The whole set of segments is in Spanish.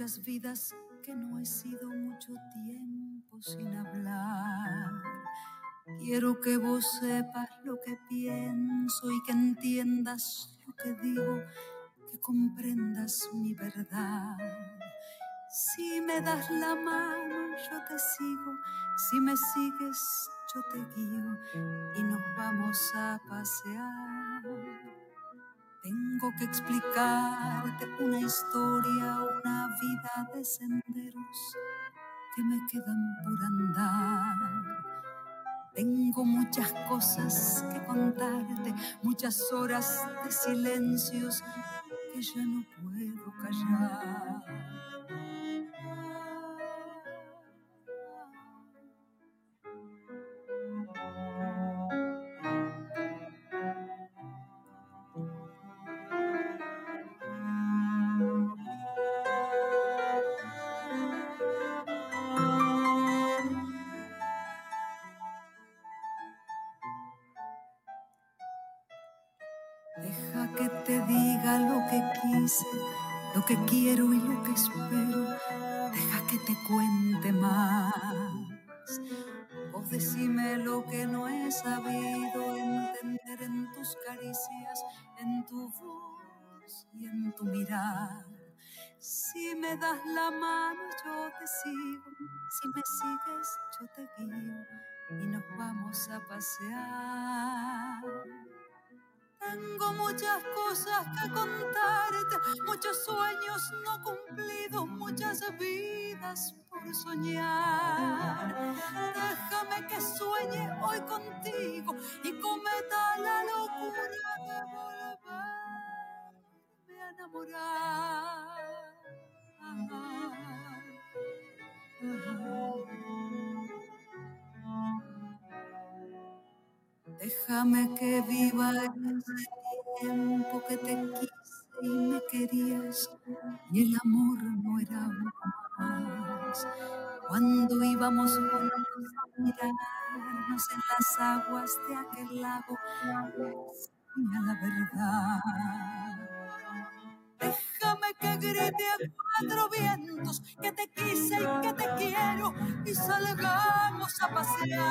muchas vidas que no he sido mucho tiempo sin hablar. Quiero que vos sepas lo que pienso y que entiendas lo que digo, que comprendas mi verdad. Si me das la mano, yo te sigo. Si me sigues, yo te guío y nos vamos a pasear. Que explicarte una historia, una vida de senderos que me quedan por andar. Tengo muchas cosas que contarte, muchas horas de silencios que ya no puedo callar. Lo que quiero y lo que espero. Deja que te cuente más. Vos decime lo que no he sabido entender en tus caricias, en tu voz y en tu mirar. Si me das la mano, yo te sigo. Si me sigues, yo te guío y nos vamos a pasear. Tengo muchas cosas que contarte, sueños no cumplidos, muchas vidas por soñar. Déjame que sueñe hoy contigo y cometa la locura de volverme a enamorar. Déjame que viva ese tiempo que te quise y me querías y el amor no era más. Cuando íbamos juntos a mirarnos en las aguas de aquel lago, decía la verdad. Déjame que grite a cuatro vientos que te quise y que te quiero y salgamos a pasear.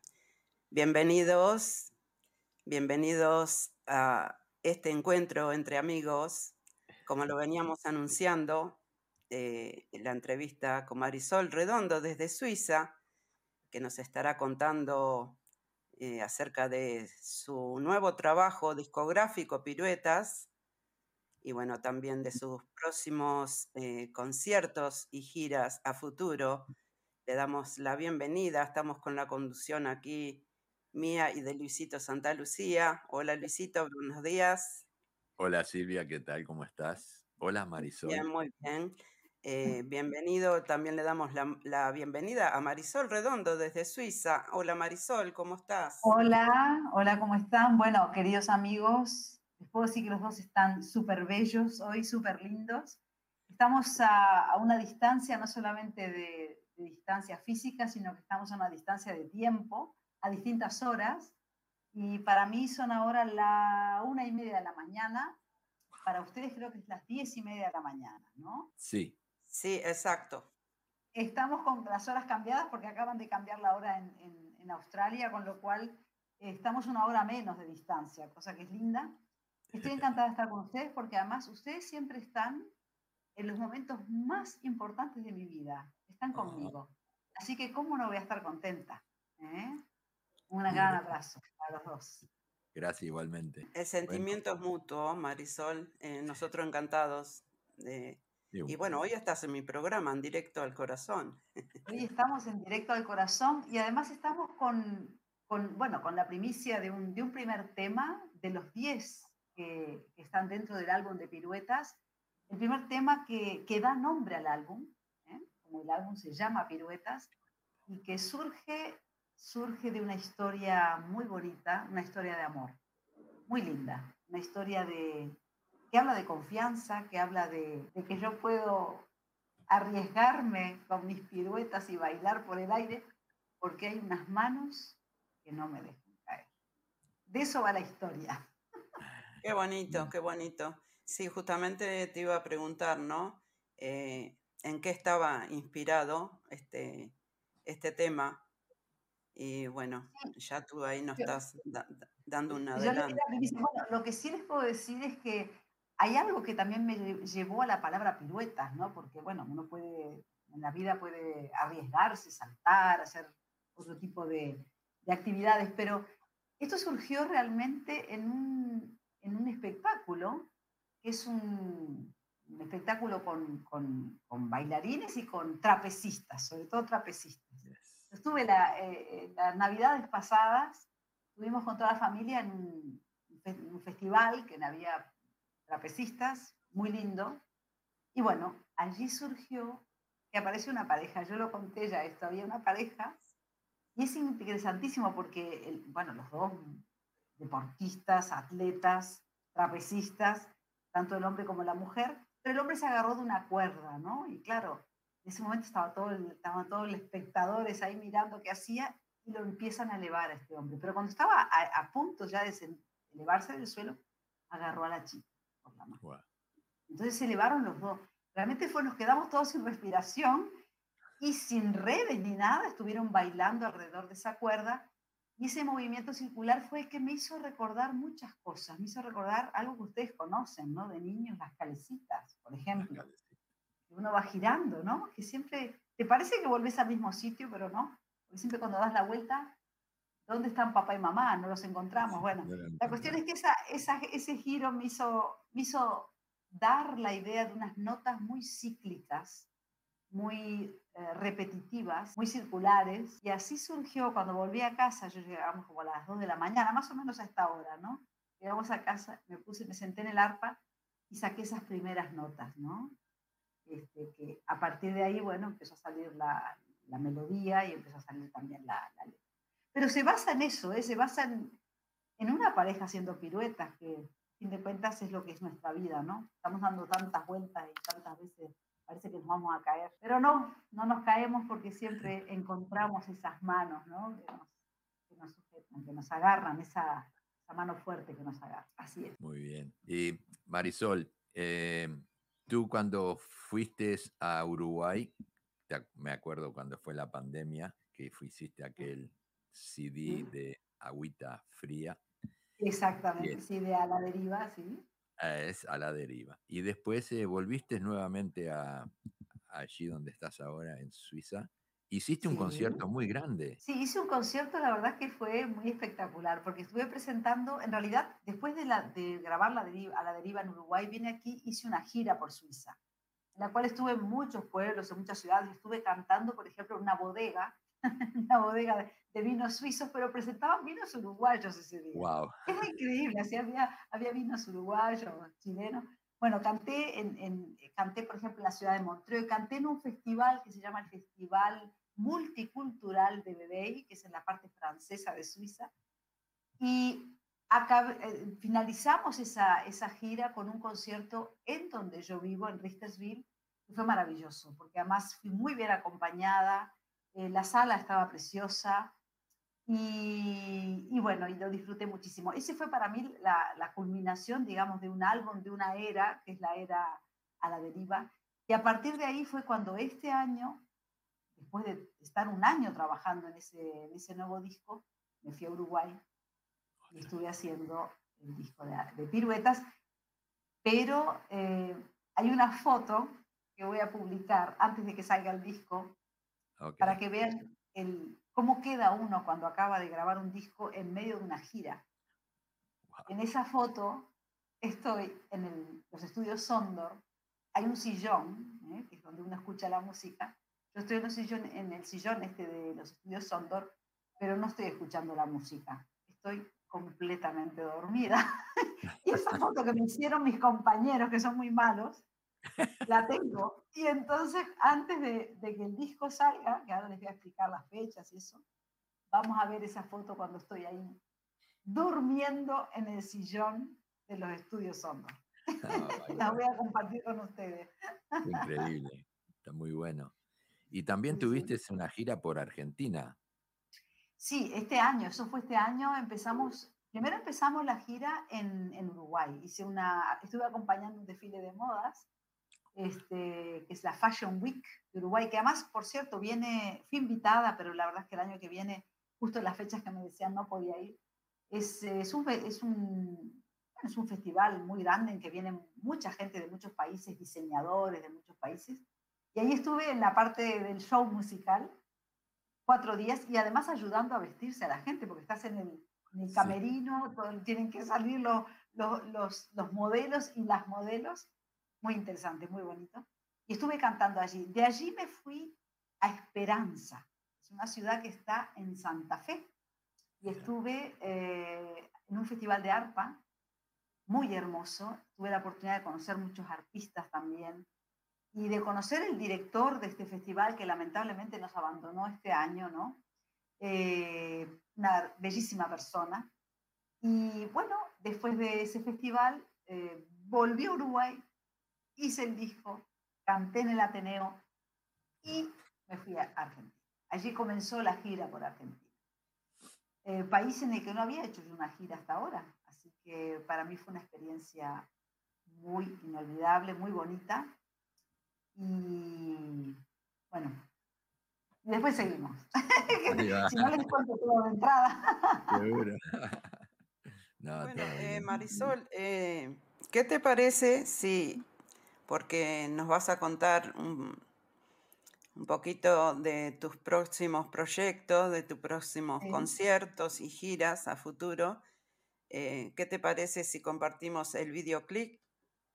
bienvenidos, bienvenidos a este encuentro entre amigos, como lo veníamos anunciando, eh, la entrevista con Marisol Redondo desde Suiza, que nos estará contando eh, acerca de su nuevo trabajo discográfico, Piruetas, y bueno, también de sus próximos eh, conciertos y giras a futuro. Le damos la bienvenida, estamos con la conducción aquí mía y de Luisito Santa Lucía. Hola Luisito, buenos días. Hola Silvia, ¿qué tal? ¿Cómo estás? Hola Marisol. Bien, muy bien. Eh, bienvenido, también le damos la, bienvenida a Marisol Redondo desde Suiza. Hola Marisol, ¿cómo estás? Hola, hola, ¿cómo están? Bueno, queridos amigos, les puedo decir que los dos están súper bellos hoy, súper lindos. Estamos a, una distancia, no solamente de, de distancia física, sino que estamos a una distancia de tiempo a distintas horas. Y para mí son ahora la una y media de la mañana. Para ustedes creo que es las diez y media de la mañana, ¿no? Sí. Sí, exacto. Estamos con las horas cambiadas porque acaban de cambiar la hora en, en, Australia, con lo cual estamos una hora menos de distancia, cosa que es linda. Estoy encantada de estar con ustedes porque además ustedes siempre están en los momentos más importantes de mi vida. Están conmigo. Así que, ¿cómo no voy a estar contenta? ¿Eh? Un gran abrazo a los dos. Gracias igualmente. El sentimiento es mutuo, Marisol. Eh, nosotros encantados. y bueno, hoy estás en mi programa, en directo al corazón. Hoy estamos en directo al corazón y además estamos con, con, bueno, con la primicia de un, de un primer tema de los 10 que, están dentro del álbum de Piruetas. El primer tema que, que da nombre al álbum, ¿eh? como el álbum se llama Piruetas, y que surge, surge de una historia muy bonita, una historia de amor, muy linda, una historia de, que habla de confianza, que habla de, de que yo puedo arriesgarme con mis piruetas y bailar por el aire, porque hay unas manos que no me dejan caer. De eso va la historia. Qué bonito, qué bonito. Sí, justamente te iba a preguntar, ¿no? Eh, ¿En qué estaba inspirado este, este tema? Y bueno, ya tú ahí nos estás dando un adelanto. lo que sí les puedo decir es que hay algo que también me llevó a la palabra piruetas, ¿no? Porque, bueno, uno puede, en la vida puede arriesgarse, saltar, hacer otro tipo de, de actividades, pero esto surgió realmente en un, en un espectáculo, que es un, un espectáculo con, con, con, bailarines y con trapecistas, sobre todo trapecistas. Estuve la, eh, las navidades pasadas, estuvimos con toda la familia en un, festival que había trapecistas, muy lindo. Y bueno, allí surgió que apareció una pareja. Yo lo conté ya esto, había una pareja. Y es interesantísimo porque, bueno, los dos deportistas, atletas, trapecistas, tanto el hombre como la mujer, pero el hombre se agarró de una cuerda, ¿no? Y claro, en ese momento estaba todo estaban todos los espectadores ahí mirando qué hacía y lo empiezan a elevar a este hombre. Pero cuando estaba a, a punto ya de elevarse del suelo, agarró a la chica. Entonces se elevaron los dos. Realmente fue, nos quedamos todos sin respiración y sin redes ni nada, estuvieron bailando alrededor de esa cuerda. Y ese movimiento circular fue el que me hizo recordar muchas cosas, me hizo recordar algo que ustedes conocen, ¿no? De niños, las calecitas, por ejemplo. Uno va girando, ¿no? Que siempre, te parece que volvés al mismo sitio, pero no. Porque siempre cuando das la vuelta, ¿dónde están papá y mamá? No los encontramos. Bueno, la cuestión es que esa, esa, ese giro me hizo me hizo dar la idea de unas notas muy cíclicas, muy eh, repetitivas, muy circulares. Y así surgió cuando volví a casa, yo llegamos como a las 2 de la mañana, más o menos a esta hora, ¿no? Llegamos a casa, me puse, me senté en el arpa y saqué esas primeras notas, ¿no? Este, que a partir de ahí, bueno, empezó a salir la, la melodía y empezó a salir también la, la letra. Pero se basa en eso, ¿eh? se basa en, una pareja haciendo piruetas que fin de cuentas es lo que es nuestra vida, ¿no? Estamos dando tantas vueltas y tantas veces parece que nos vamos a caer. Pero no, no nos caemos porque siempre encontramos esas manos, ¿no? Que nos, que nos sujetan, que nos agarran, esa, esa, mano fuerte que nos agarra. Así es. Muy bien. Y Marisol, eh, tú cuando fuiste a Uruguay, me acuerdo cuando fue la pandemia, que fuiste aquel CD de agüita fría. Exactamente, sí, de a la deriva, sí. Ah, es a la deriva. Y después eh, volviste nuevamente a, allí donde estás ahora, en Suiza. Hiciste un concierto muy grande. Sí, hice un concierto, la verdad que fue muy espectacular, porque estuve presentando, en realidad, después de, la, de grabar la deriva, a la deriva en Uruguay, vine aquí, hice una gira por Suiza, en la cual estuve en muchos pueblos, en muchas ciudades, estuve cantando, por ejemplo, en una bodega una bodega de, vinos suizos, pero presentaban vinos uruguayos ese día. Wow. Es increíble, así había, había vinos uruguayos, chilenos. Bueno, canté, en, en, canté, por ejemplo, en la ciudad de Montreux, canté en un festival que se llama el Festival Multicultural de Bebey, que es en la parte francesa de Suiza, y eh, finalizamos esa, esa gira con un concierto en donde yo vivo, en Richtersville, que fue maravilloso, porque además fui muy bien acompañada, eh, la sala estaba preciosa y, bueno, y lo disfruté muchísimo. Ese fue para mí la, culminación, digamos, de un álbum, de una era, que es la era a la deriva. Y a partir de ahí fue cuando este año, después de estar un año trabajando en ese, en ese nuevo disco, me fui a Uruguay y estuve haciendo el disco de, piruetas. Pero eh, hay una foto que voy a publicar antes de que salga el disco, para que vean el, cómo queda uno cuando acaba de grabar un disco en medio de una gira. En esa foto estoy en los estudios Sondor, hay un sillón, ¿eh? que es donde uno escucha la música. Yo estoy en, sillón, en el sillón este de los estudios Sondor, pero no estoy escuchando la música, estoy completamente dormida. y esa foto que me hicieron mis compañeros, que son muy malos, la tengo. Y entonces, antes de, de, que el disco salga, que ahora les voy a explicar las fechas y eso, vamos a ver esa foto cuando estoy ahí durmiendo en el sillón de los estudios Hondos. la voy a compartir con ustedes. Increíble, está muy bueno. Y también tuviste una gira por Argentina. Sí, este año, eso fue este año, empezamos, primero empezamos la gira en, en Uruguay, hice una, estuve acompañando un desfile de modas, este, que es la Fashion Week de Uruguay, que además, por cierto, viene, fui invitada, pero la verdad es que el año que viene, justo en las fechas que me decían no podía ir, es, es, un, es, un, es un festival muy grande en que viene mucha gente de muchos países, diseñadores de muchos países, y ahí estuve en la parte del show musical, cuatro días y además ayudando a vestirse a la gente, porque estás en el, camerino, tienen que salir los, los, los, modelos y las modelos. Muy interesante, muy bonito. Y estuve cantando allí. De allí me fui a Esperanza. Es una ciudad que está en Santa Fe. Y estuve eh, en un festival de arpa muy hermoso. Tuve la oportunidad de conocer muchos artistas también y de conocer el director de este festival que lamentablemente nos abandonó este año, ¿no? Eh, una bellísima persona. Y bueno, después de ese festival eh, volví a Uruguay, hice el disco, canté en el Ateneo y me fui a Argentina. Allí comenzó la gira por Argentina. Eh, país en el que no había hecho una gira hasta ahora. Así que para mí fue una experiencia muy inolvidable, muy bonita. Y bueno, después seguimos. si no les cuento todo de entrada. Seguro. bueno, eh, Marisol, eh, ¿qué te parece si, porque nos vas a contar un, un poquito de tus próximos proyectos, de tus próximos conciertos y giras a futuro, eh, ¿qué te parece si compartimos el videoclip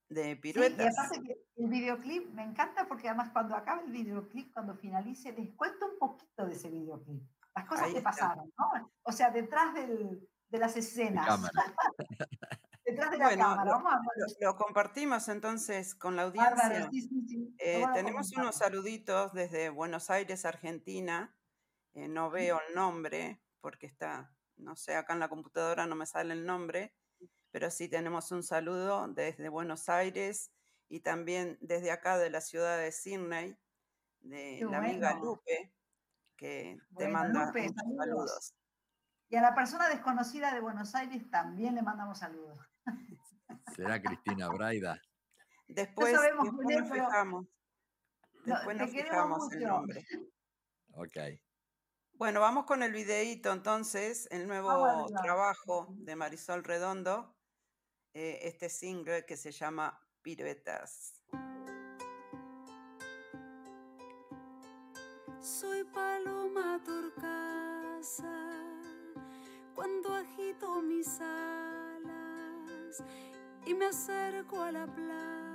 de piruetas. y aparte que el videoclip me encanta porque además cuando acabe el videoclip, cuando finalice, les cuento un poquito de ese videoclip. Las cosas que pasaron, ¿no? O sea, detrás del, de las escenas. detrás de la cámara. lo, compartimos entonces con la audiencia. Eh, tenemos unos saluditos desde Buenos Aires, Argentina. Eh, no veo el nombre porque está, no sé, acá en la computadora no me sale el nombre pero sí tenemos un saludo desde Buenos Aires y también desde acá de la ciudad de Sydney, de la amiga Lupe, que te manda saludos. Y a la persona desconocida de Buenos Aires también le mandamos saludos. Será Cristina Braida. Después, después nos fijamos. Después nos fijamos el nombre. Ok. Bueno, vamos con el videíto entonces, el nuevo trabajo de Marisol Redondo. Eh, este single que se llama Piruetas. Soy paloma torcasa cuando agito mis alas y me acerco a la plaza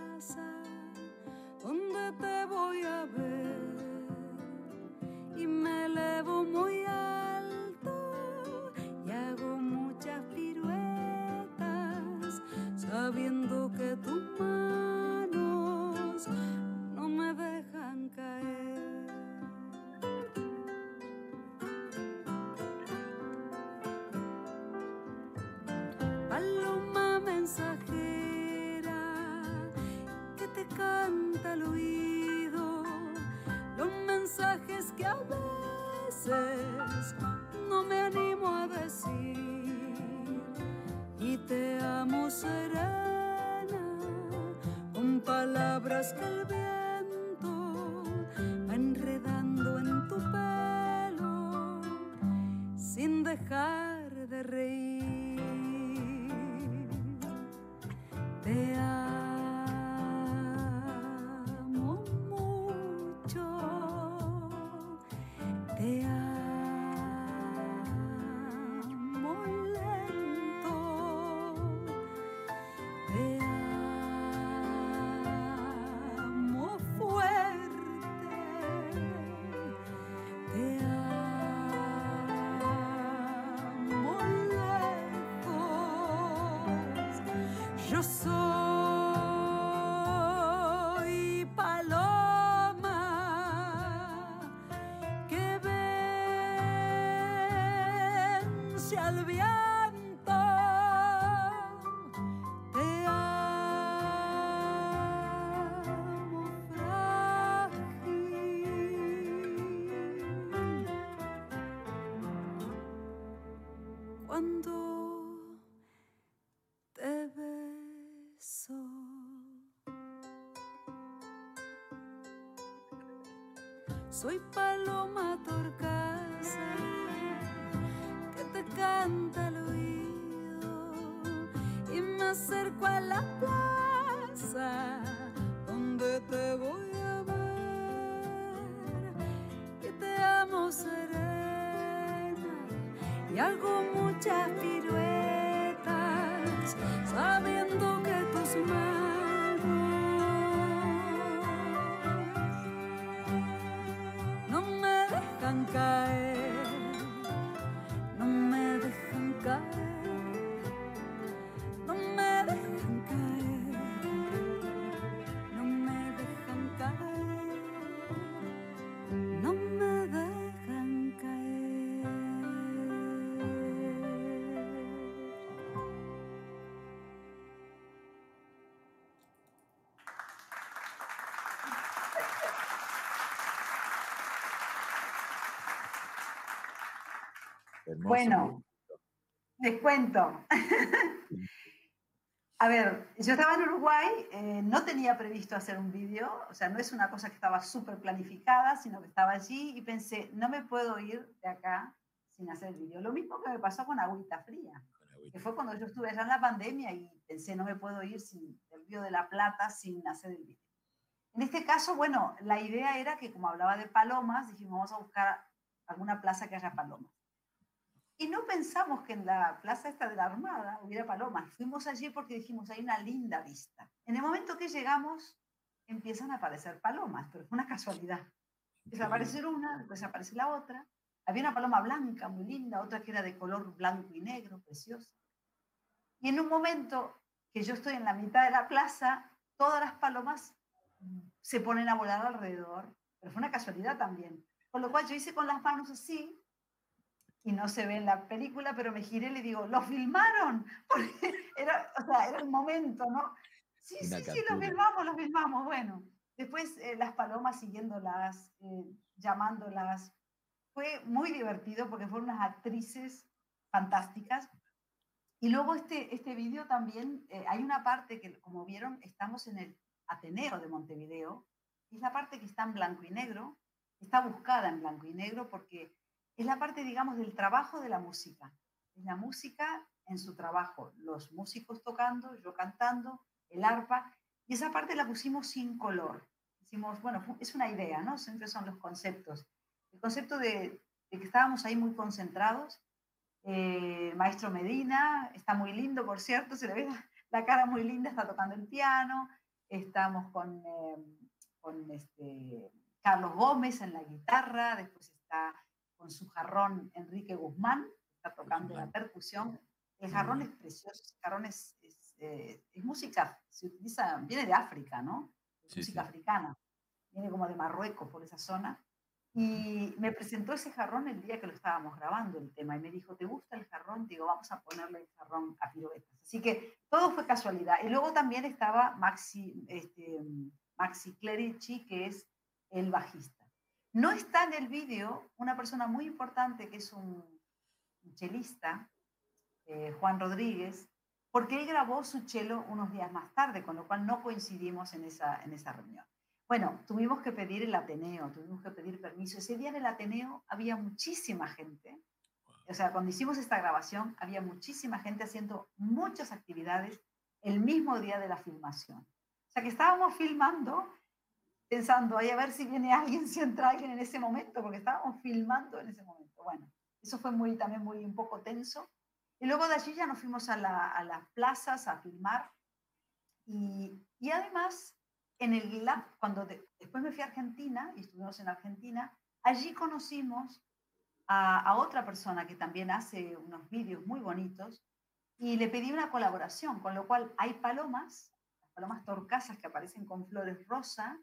Soy paloma torcasa que te canta al oído y me acerco a la plaza donde te voy a ver y te amo serena y hago muchas piruetas sabiendo que tus manos Hermoso. Bueno. Les cuento. A ver, yo estaba en Uruguay, eh, no tenía previsto hacer un vídeo, o sea, no es una cosa que estaba súper planificada, sino que estaba allí y pensé, no me puedo ir de acá sin hacer el vídeo. Lo mismo que me pasó con Agüita Fría, Con agüita. que fue cuando yo estuve allá en la pandemia y pensé, no me puedo ir sin el Río de la Plata sin hacer el vídeo. En este caso, bueno, la idea era que como hablaba de palomas, dijimos, vamos a buscar alguna plaza que haya palomas. Y no pensamos que en la plaza esta de la Armada hubiera palomas. Fuimos allí porque dijimos, hay una linda vista. En el momento que llegamos, empiezan a aparecer palomas, pero fue una casualidad. Aparecer una, después aparece la otra. Había una paloma blanca muy linda, otra que era de color blanco y negro, preciosa. Y en un momento que yo estoy en la mitad de la plaza, todas las palomas se ponen a volar alrededor. Pero fue una casualidad también. Con lo cual yo hice con las manos así, y no se ve en la película, pero me giré y le digo, ¿lo filmaron? Porque era, o sea, era el momento, ¿no? Sí, Una sí, sí, lo filmamos, lo filmamos. Bueno, después eh, las palomas siguiéndolas, eh, llamándolas. Fue muy divertido porque fueron unas actrices fantásticas. Y luego este, este vídeo también, eh, hay una parte que, como vieron, estamos en el Ateneo de Montevideo. Es la parte que está en blanco y negro. Está buscada en blanco y negro porque es la parte, digamos, del trabajo de la música. Es la música en su trabajo, los músicos tocando, yo cantando, el arpa, y esa parte la pusimos sin color. Decimos, bueno, es una idea, ¿no? Siempre son los conceptos. El concepto de, de que estábamos ahí muy concentrados. Eh, Maestro Medina, está muy lindo, por cierto, se le ve la cara muy linda, está tocando el piano. Estamos con, eh, con este, Carlos Gómez en la guitarra, después está con su jarrón Enrique Guzmán, está tocando la percusión. El jarrón es precioso, el jarrón es, es, eh, es música, se utiliza, viene de África, ¿no? Es Sí, música sí. africana, viene como de Marruecos, por esa zona. Y me presentó ese jarrón el día que lo estábamos grabando el tema y me dijo, ¿te gusta el jarrón? Digo, vamos a ponerle el jarrón a piruetas. Así que todo fue casualidad. Y luego también estaba Maxi, este, Maxi Clerici, que es el bajista. No está en el vídeo una persona muy importante que es un, chelista, eh, Juan Rodríguez, porque él grabó su chelo unos días más tarde, con lo cual no coincidimos en esa, en esa reunión. Bueno, tuvimos que pedir el Ateneo, tuvimos que pedir permiso. Ese día en el Ateneo había muchísima gente. O sea, cuando hicimos esta grabación, había muchísima gente haciendo muchas actividades el mismo día de la filmación. O sea, que estábamos filmando pensando, ahí a ver si viene alguien, si entra alguien en ese momento, porque estábamos filmando en ese momento. Bueno, eso fue muy, también muy un poco tenso. Y luego de allí ya nos fuimos a, la, a las plazas a filmar. Y, y además, en el lab, cuando de- después me fui a Argentina y estuvimos en Argentina, allí conocimos a, a otra persona que también hace unos vídeos muy bonitos, y le pedí una colaboración, con lo cual hay palomas, las palomas torcasas que aparecen con flores rosa,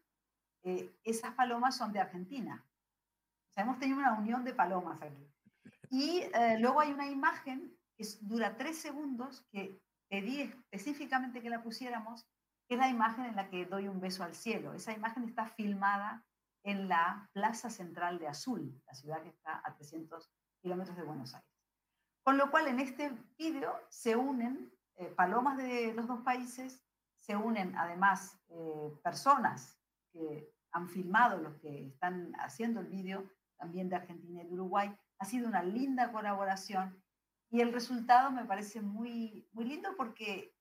eh, esas palomas son de Argentina. Hemos tenido una unión de palomas aquí. Y eh, luego hay una imagen que dura tres segundos que pedí específicamente que la pusiéramos, que es la imagen en la que doy un beso al cielo. Esa imagen está filmada en la Plaza Central de Azul, la ciudad que está a 300 kilómetros de Buenos Aires. Con lo cual en este vídeo se unen eh, palomas de los dos países, se unen además personas que han filmado, los que están haciendo el vídeo, también de Argentina y de Uruguay. Ha sido una linda colaboración y el resultado me parece muy, muy lindo porque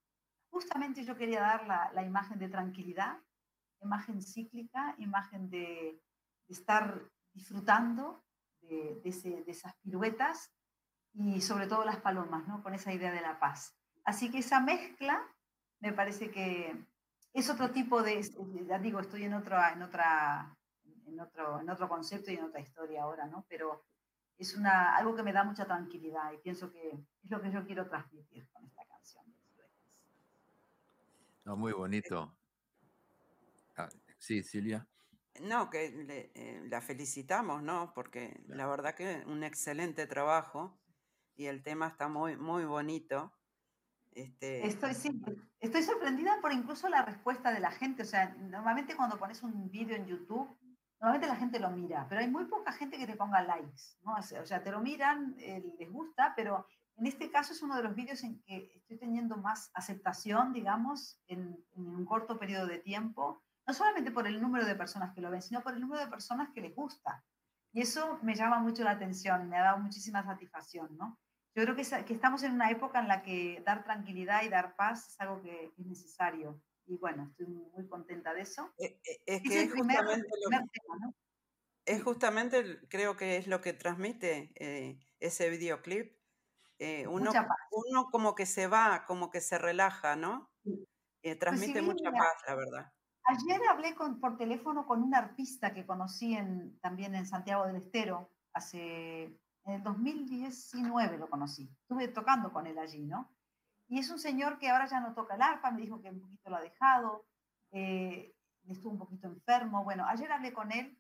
justamente yo quería dar la, la imagen de tranquilidad, imagen cíclica, imagen de, estar disfrutando de, de, esas piruetas y sobre todo las palomas, ¿no? con esa idea de la paz. Así que esa mezcla me parece que es otro tipo de, ya digo, estoy en, otro, en, otra, en, otro, en otro concepto y en otra historia ahora, ¿no? pero es una, algo que me da mucha tranquilidad y pienso que es lo que yo quiero transmitir con esta canción. No, muy bonito. Ah, sí, Silvia. No, que eh, la felicitamos, ¿no? Porque la verdad que un excelente trabajo y el tema está muy, muy bonito. Este... Estoy, sorprendida por incluso la respuesta de la gente. O sea, normalmente cuando pones un vídeo en YouTube, Normalmente la gente lo mira, pero hay muy poca gente que te ponga likes, ¿no? O sea, te lo miran, eh, les gusta, pero en este caso es uno de los vídeos en que estoy teniendo más aceptación, digamos, en, un corto periodo de tiempo, no solamente por el número de personas que lo ven, sino por el número de personas que les gusta. Y eso me llama mucho la atención, me ha dado muchísima satisfacción, ¿no? Yo creo que, que estamos en una época en la que dar tranquilidad y dar paz es algo que es necesario y bueno, estoy muy contenta de eso. E, e, es, que es, justamente es justamente, creo que es lo que transmite eh, ese videoclip. Eh, uno, uno como que se va, como que se relaja, ¿no? Eh, pues transmite mucha paz, la verdad. Ayer hablé con, por teléfono con un arpista que conocí en, también en Santiago del Estero, hace, en el 2019 lo conocí. Estuve tocando con él allí, ¿no? Y es un señor que ahora ya no toca el arpa, me dijo que un poquito lo ha dejado, eh, estuvo un poquito enfermo. Bueno, ayer hablé con él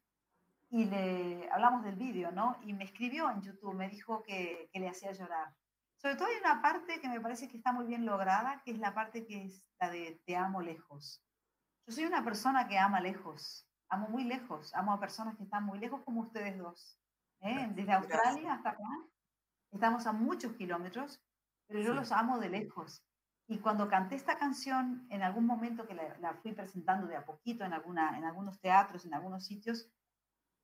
y le hablamos del vídeo, ¿no? Y me escribió en YouTube, me dijo que, que, le hacía llorar. Sobre todo hay una parte que me parece que está muy bien lograda, que es la parte que es la de te amo lejos. Yo soy una persona que ama lejos, amo muy lejos, amo a personas que están muy lejos como ustedes dos. ¿Eh? Desde Australia hasta acá, estamos a muchos kilómetros pero yo los amo de lejos. Y cuando canté esta canción, en algún momento que la, fui presentando de a poquito en, alguna, en algunos teatros, en algunos sitios,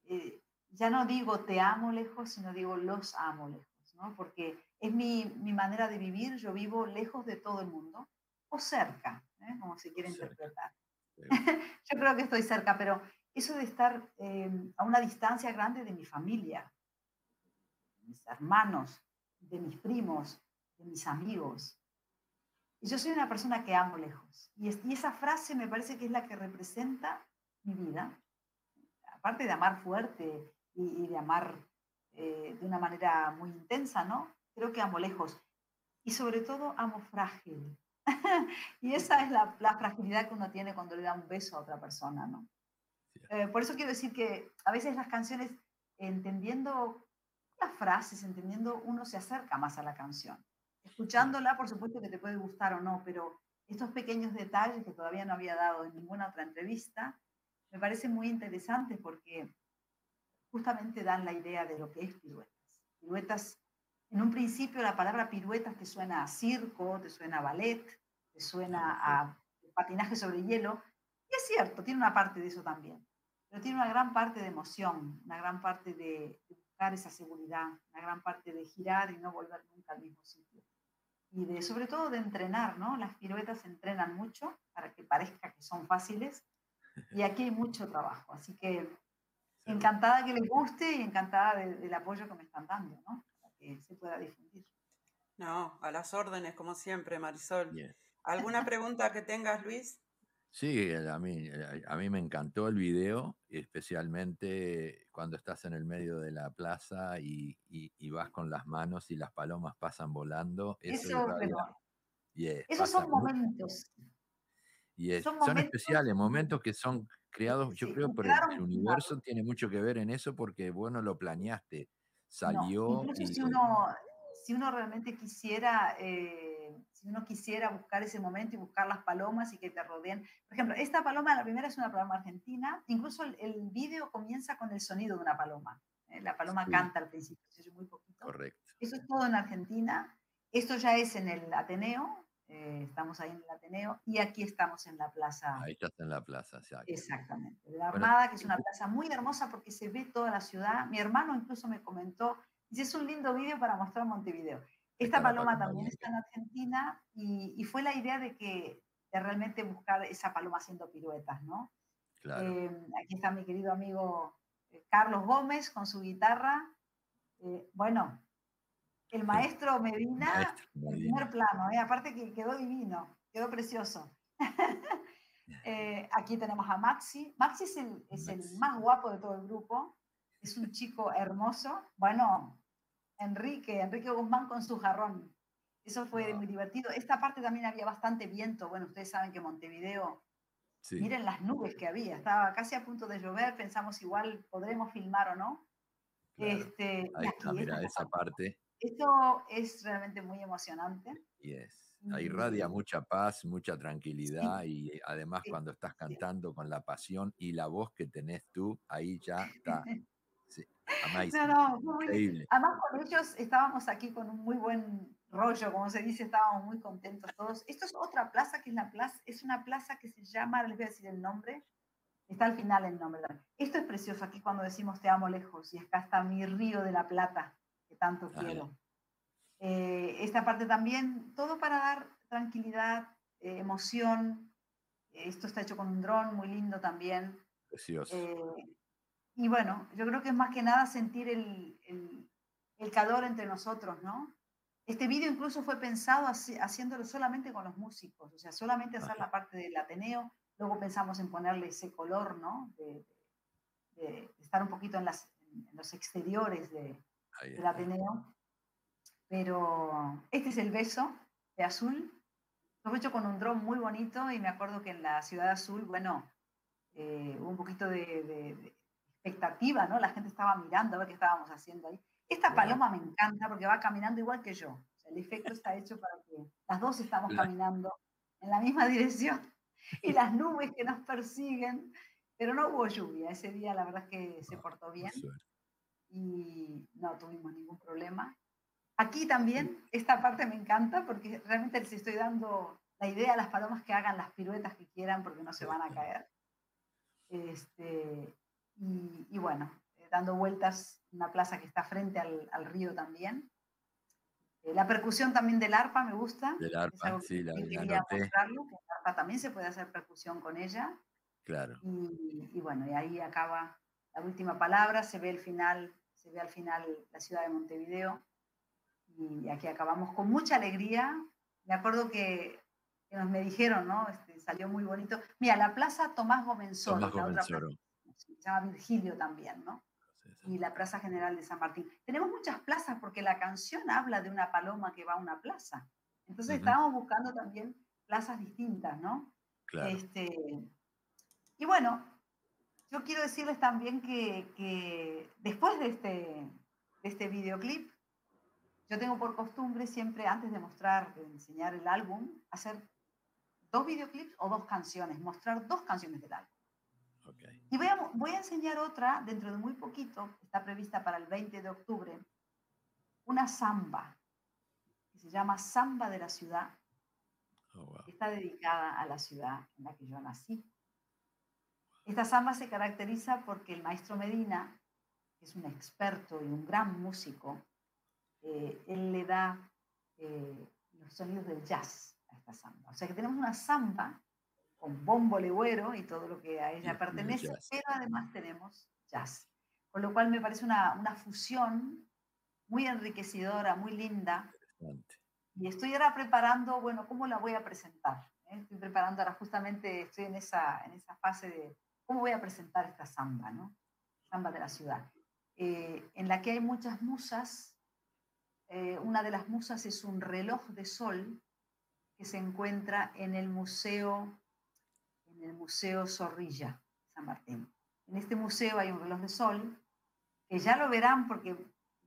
eh, ya no digo te amo lejos, sino digo los amo lejos, ¿no? Porque es mi, mi manera de vivir, yo vivo lejos de todo el mundo, o cerca, ¿eh? como se quiere interpretar. yo creo que estoy cerca, pero eso de estar eh, a una distancia grande de mi familia, de mis hermanos, de mis primos, de mis amigos. Y yo soy una persona que amo lejos. Y, esa frase me parece que es la que representa mi vida. Aparte de amar fuerte y, de amar eh, de una manera muy intensa, ¿no? Creo que amo lejos. Y sobre todo amo frágil. y esa es la, fragilidad que uno tiene cuando le da un beso a otra persona, ¿no? Eh, por eso quiero decir que a veces las canciones, entendiendo las frases, entendiendo, uno se acerca más a la canción. Escuchándola, por supuesto que te puede gustar o no, pero estos pequeños detalles que todavía no había dado en ninguna otra entrevista, me parecen muy interesantes porque justamente dan la idea de lo que es piruetas. Piruetas, en un principio la palabra piruetas te suena a circo, te suena a ballet, te suena a patinaje sobre hielo, y es cierto, tiene una parte de eso también, pero tiene una gran parte de emoción, una gran parte de, de buscar esa seguridad, una gran parte de girar y no volver nunca al mismo sitio y de sobre todo de entrenar, ¿no? Las piruetas entrenan mucho para que parezca que son fáciles y aquí hay mucho trabajo, así que encantada que les guste y encantada del apoyo que me están dando, ¿no? Para que se pueda difundir. No, a las órdenes como siempre, Marisol. ¿Alguna pregunta que tengas, Luis? Sí, a mí, a mí me encantó el video, especialmente cuando estás en el medio de la plaza y, y, vas con las manos y las palomas pasan volando. Eso, Esos son momentos. Son, especiales, momentos que son creados, yo creo, por el, universo tiene mucho que ver en eso porque bueno lo planeaste, salió. si uno, si uno realmente quisiera, eh, si uno quisiera buscar ese momento y buscar las palomas y que te rodeen. Por ejemplo, esta paloma, la primera es una paloma argentina, incluso el, el vídeo comienza con el sonido de una paloma. ¿eh? La paloma canta al principio, es muy poquito. Correcto. Eso es todo en Argentina. Esto ya es en el Ateneo, eh, estamos ahí en el Ateneo y aquí estamos en la plaza. Ahí ya está en la plaza, Exactamente. La Armada, que es una plaza muy hermosa porque se ve toda la ciudad. Mi hermano incluso me comentó, dice, es un lindo vídeo para mostrar Montevideo. Esta paloma también está en Argentina y, fue la idea de que de realmente buscar esa paloma haciendo piruetas, ¿no? Claro. Eh, aquí está mi querido amigo eh, Carlos Gómez con su guitarra. bueno, el maestro Medina, en primer plano, ¿eh? aparte que quedó divino, quedó precioso. Eh, aquí tenemos a Maxi. Maxi es, el, es el, más guapo de todo el grupo, es un chico hermoso. Bueno, Enrique, Enrique Guzmán con su jarrón. Eso fue muy divertido. Esta parte también había bastante viento. Bueno, ustedes saben que Montevideo, miren las nubes que había, estaba casi a punto de llover, pensamos igual podremos filmar o no. Este, Ahí está, mira, esa parte. Esto es realmente muy emocionante. Y es. Ahí irradia mucha paz, mucha tranquilidad y además cuando estás cantando con la pasión y la voz que tenés tú, ahí ya está. Sí, no, no, increíble. Además con ellos estábamos aquí con un muy buen rollo, como se dice, estábamos muy contentos todos. Esto es otra plaza que es la plaza, es una plaza que se llama, les voy a decir el nombre, está al final el nombre. Esto es precioso aquí cuando decimos te amo lejos y acá está mi río de la plata tanto quiero. Eh, esta parte también, todo para dar tranquilidad, eh, emoción. Esto está hecho con un dron muy lindo también. Precioso. Eh, y bueno, yo creo que es más que nada sentir el, el, calor entre nosotros, ¿no? Este vídeo incluso fue pensado haciéndolo solamente con los músicos, o sea, solamente hacer la parte del Ateneo, luego pensamos en ponerle ese color, ¿no? De, estar un poquito en, las, en los exteriores de, del Ateneo. Pero este es el beso de azul. Lo he hecho con un dron muy bonito y me acuerdo que en la ciudad azul, bueno, eh, hubo un poquito de, expectativa, ¿no? La gente estaba mirando a ver qué estábamos haciendo ahí. Esta paloma me encanta porque va caminando igual que yo. el efecto está hecho para que las dos estamos caminando en la misma dirección y las nubes que nos persiguen, pero no hubo lluvia. Ese día la verdad es que se ah, portó bien y no tuvimos ningún problema. Aquí también, esta parte me encanta porque realmente les estoy dando la idea a las palomas que hagan las piruetas que quieran porque no se van a caer. Este, y, bueno, eh, dando vueltas una plaza que está frente al, al río también. Eh, la percusión también del arpa me gusta. Del arpa, sí, la, la que el arpa también se puede hacer percusión con ella. Claro. Y, y, bueno, y ahí acaba la última palabra, se ve el final se ve al final la ciudad de Montevideo. Y aquí acabamos con mucha alegría. Me acuerdo que, nos me dijeron, ¿no? Este, salió muy bonito. Mira, la plaza Tomás Gomenzoro, se llama Virgilio también, ¿no? Y la Plaza General de San Martín. Tenemos muchas plazas porque la canción habla de una paloma que va a una plaza. Entonces estábamos buscando también plazas distintas, ¿no? Claro. Este, y bueno, yo quiero decirles también que, después de este, de este videoclip, yo tengo por costumbre siempre, antes de mostrar, de enseñar el álbum, hacer dos videoclips o dos canciones, mostrar dos canciones del álbum. Y voy a, voy a enseñar otra dentro de muy poquito, está prevista para el 20 de octubre, una samba, que se llama Samba de la Ciudad, oh, está dedicada a la ciudad en la que yo nací. Esta samba se caracteriza porque el maestro Medina, que es un experto y un gran músico, eh, él le da eh, los sonidos del jazz a esta samba. O sea que tenemos una samba con bombo legüero y todo lo que a ella pertenece, pero además tenemos jazz. Con lo cual me parece una, una fusión muy enriquecedora, muy linda. Y estoy ahora preparando, bueno, ¿cómo la voy a presentar? ¿Eh? Estoy preparando ahora justamente, estoy en esa, en esa fase de, ¿Cómo voy a presentar esta samba, no? Samba de la ciudad, eh, en la que hay muchas musas. Eh, una de las musas es un reloj de sol que se encuentra en el museo, en el museo Zorrilla, San Martín. En este museo hay un reloj de sol, que ya lo verán porque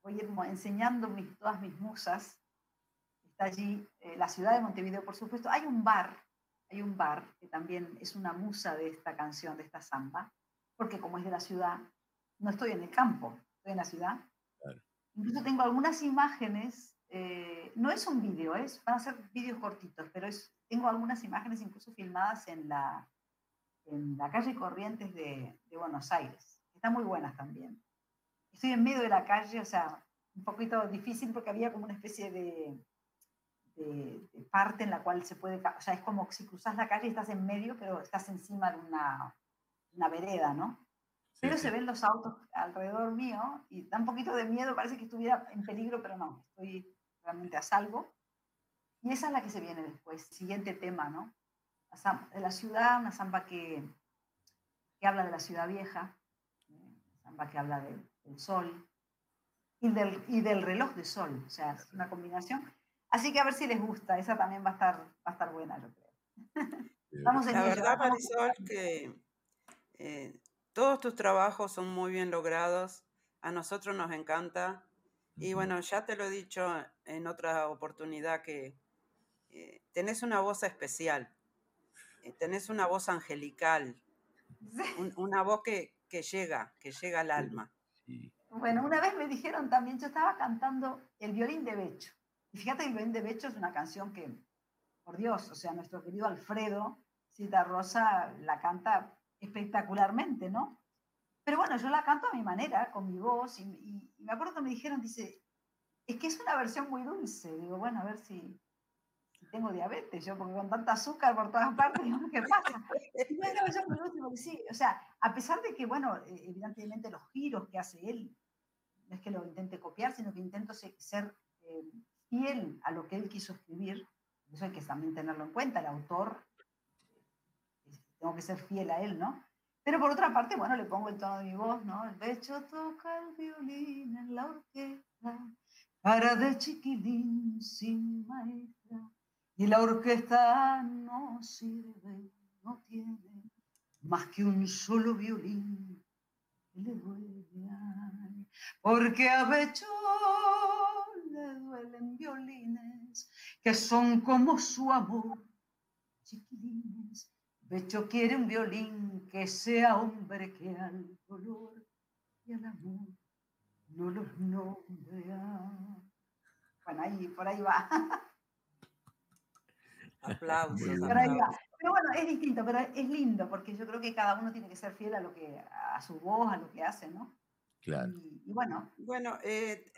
voy a ir enseñando todas mis musas. Está allí eh, la ciudad de Montevideo, por supuesto. Hay un bar, hay un bar que también es una musa de esta canción, de esta samba, porque como es de la ciudad, no estoy en el campo, estoy en la ciudad. Incluso tengo algunas imágenes, eh, no es un vídeo, es, van a ser vídeos cortitos, pero es, tengo algunas imágenes incluso filmadas en la, en la calle Corrientes de, de Buenos Aires. Están muy buenas también. Estoy en medio de la calle, o sea, un poquito difícil porque había como una especie de, de, parte en la cual se puede, o sea, es como si cruzas la calle y estás en medio, pero estás encima de una, una vereda, ¿no? pero se ven los autos alrededor mío y da un poquito de miedo, parece que estuviera en peligro, pero no, estoy realmente a salvo. Y esa es la que se viene después, siguiente tema, ¿no? De la ciudad, una samba que, que habla de la ciudad vieja, una samba que habla del sol y del, y del reloj de sol, o sea, es una combinación. Así que a ver si les gusta, esa también va a estar, va a estar buena, yo creo. Vamos la verdad, Marisol, que eh, todos tus trabajos son muy bien logrados, a nosotros nos encanta. Y bueno, ya te lo he dicho en otra oportunidad que eh, tenés una voz especial, tenés una voz angelical, una voz que, que, llega, que llega al alma. Bueno, una vez me dijeron también, yo estaba cantando El violín de Becho. Y fíjate, El violín de Becho es una canción que, por Dios, o sea, nuestro querido Alfredo Cita Rosa la canta espectacularmente, ¿no? Pero bueno, yo la canto a mi manera, con mi voz, y, me acuerdo que me dijeron, dice, es que es una versión muy dulce. Digo, bueno, a ver si, tengo diabetes, yo, porque con tanta azúcar por todas partes, ¿qué pasa? O sea, a pesar de que, bueno, e, evidentemente los giros que hace él, no es que lo intente copiar, sino que intento ser eh, fiel a lo que él quiso escribir, eso hay que también tenerlo en cuenta, el autor tengo que ser fiel a él, ¿no? Pero por otra parte, bueno, le pongo el tono de mi voz, ¿no? El pecho toca el violín en la orquesta, para de chiquilín sin maestra, y la orquesta no sirve, no tiene más que un solo violín que le duele, porque a Becho le duelen violines que son como su amor, chiquilines Becho quiere un violín que sea hombre que al dolor y al amor no los nombrea. Bueno, ahí, por ahí va. Aplausos. Pero bueno, es distinto, pero es lindo, porque yo creo que cada uno tiene que ser fiel a lo que, a su voz, a lo que hace, ¿no? Claro. Y, bueno. Bueno, eh,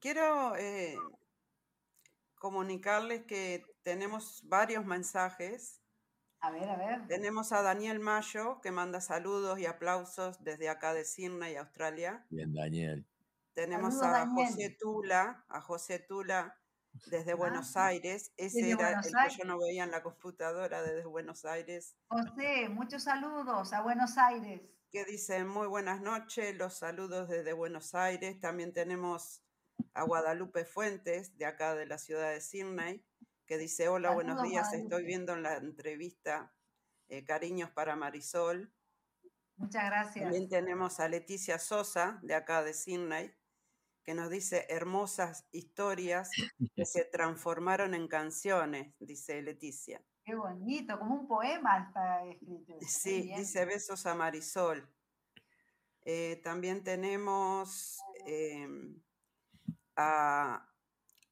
quiero eh, comunicarles que tenemos varios mensajes a ver, a ver. Tenemos a Daniel Mayo, que manda saludos y aplausos desde acá de Sydney, Australia. Bien, Daniel. Tenemos a José Tula, a José Tula desde ah, Buenos Aires. Ese era el que yo no veía en la computadora desde Buenos Aires. José, muchos saludos a Buenos Aires. Que dice muy buenas noches, los saludos desde Buenos Aires. También tenemos a Guadalupe Fuentes, de acá de la ciudad de Sydney que dice, hola, buenos días, estoy viendo en la entrevista eh, Cariños para Marisol. Muchas gracias. También tenemos a Leticia Sosa, de acá de Sydney, que nos dice hermosas historias que se transformaron en canciones, dice Leticia. Qué bonito, como un poema está escrito. Sí, dice besos a Marisol. Eh, también tenemos em, a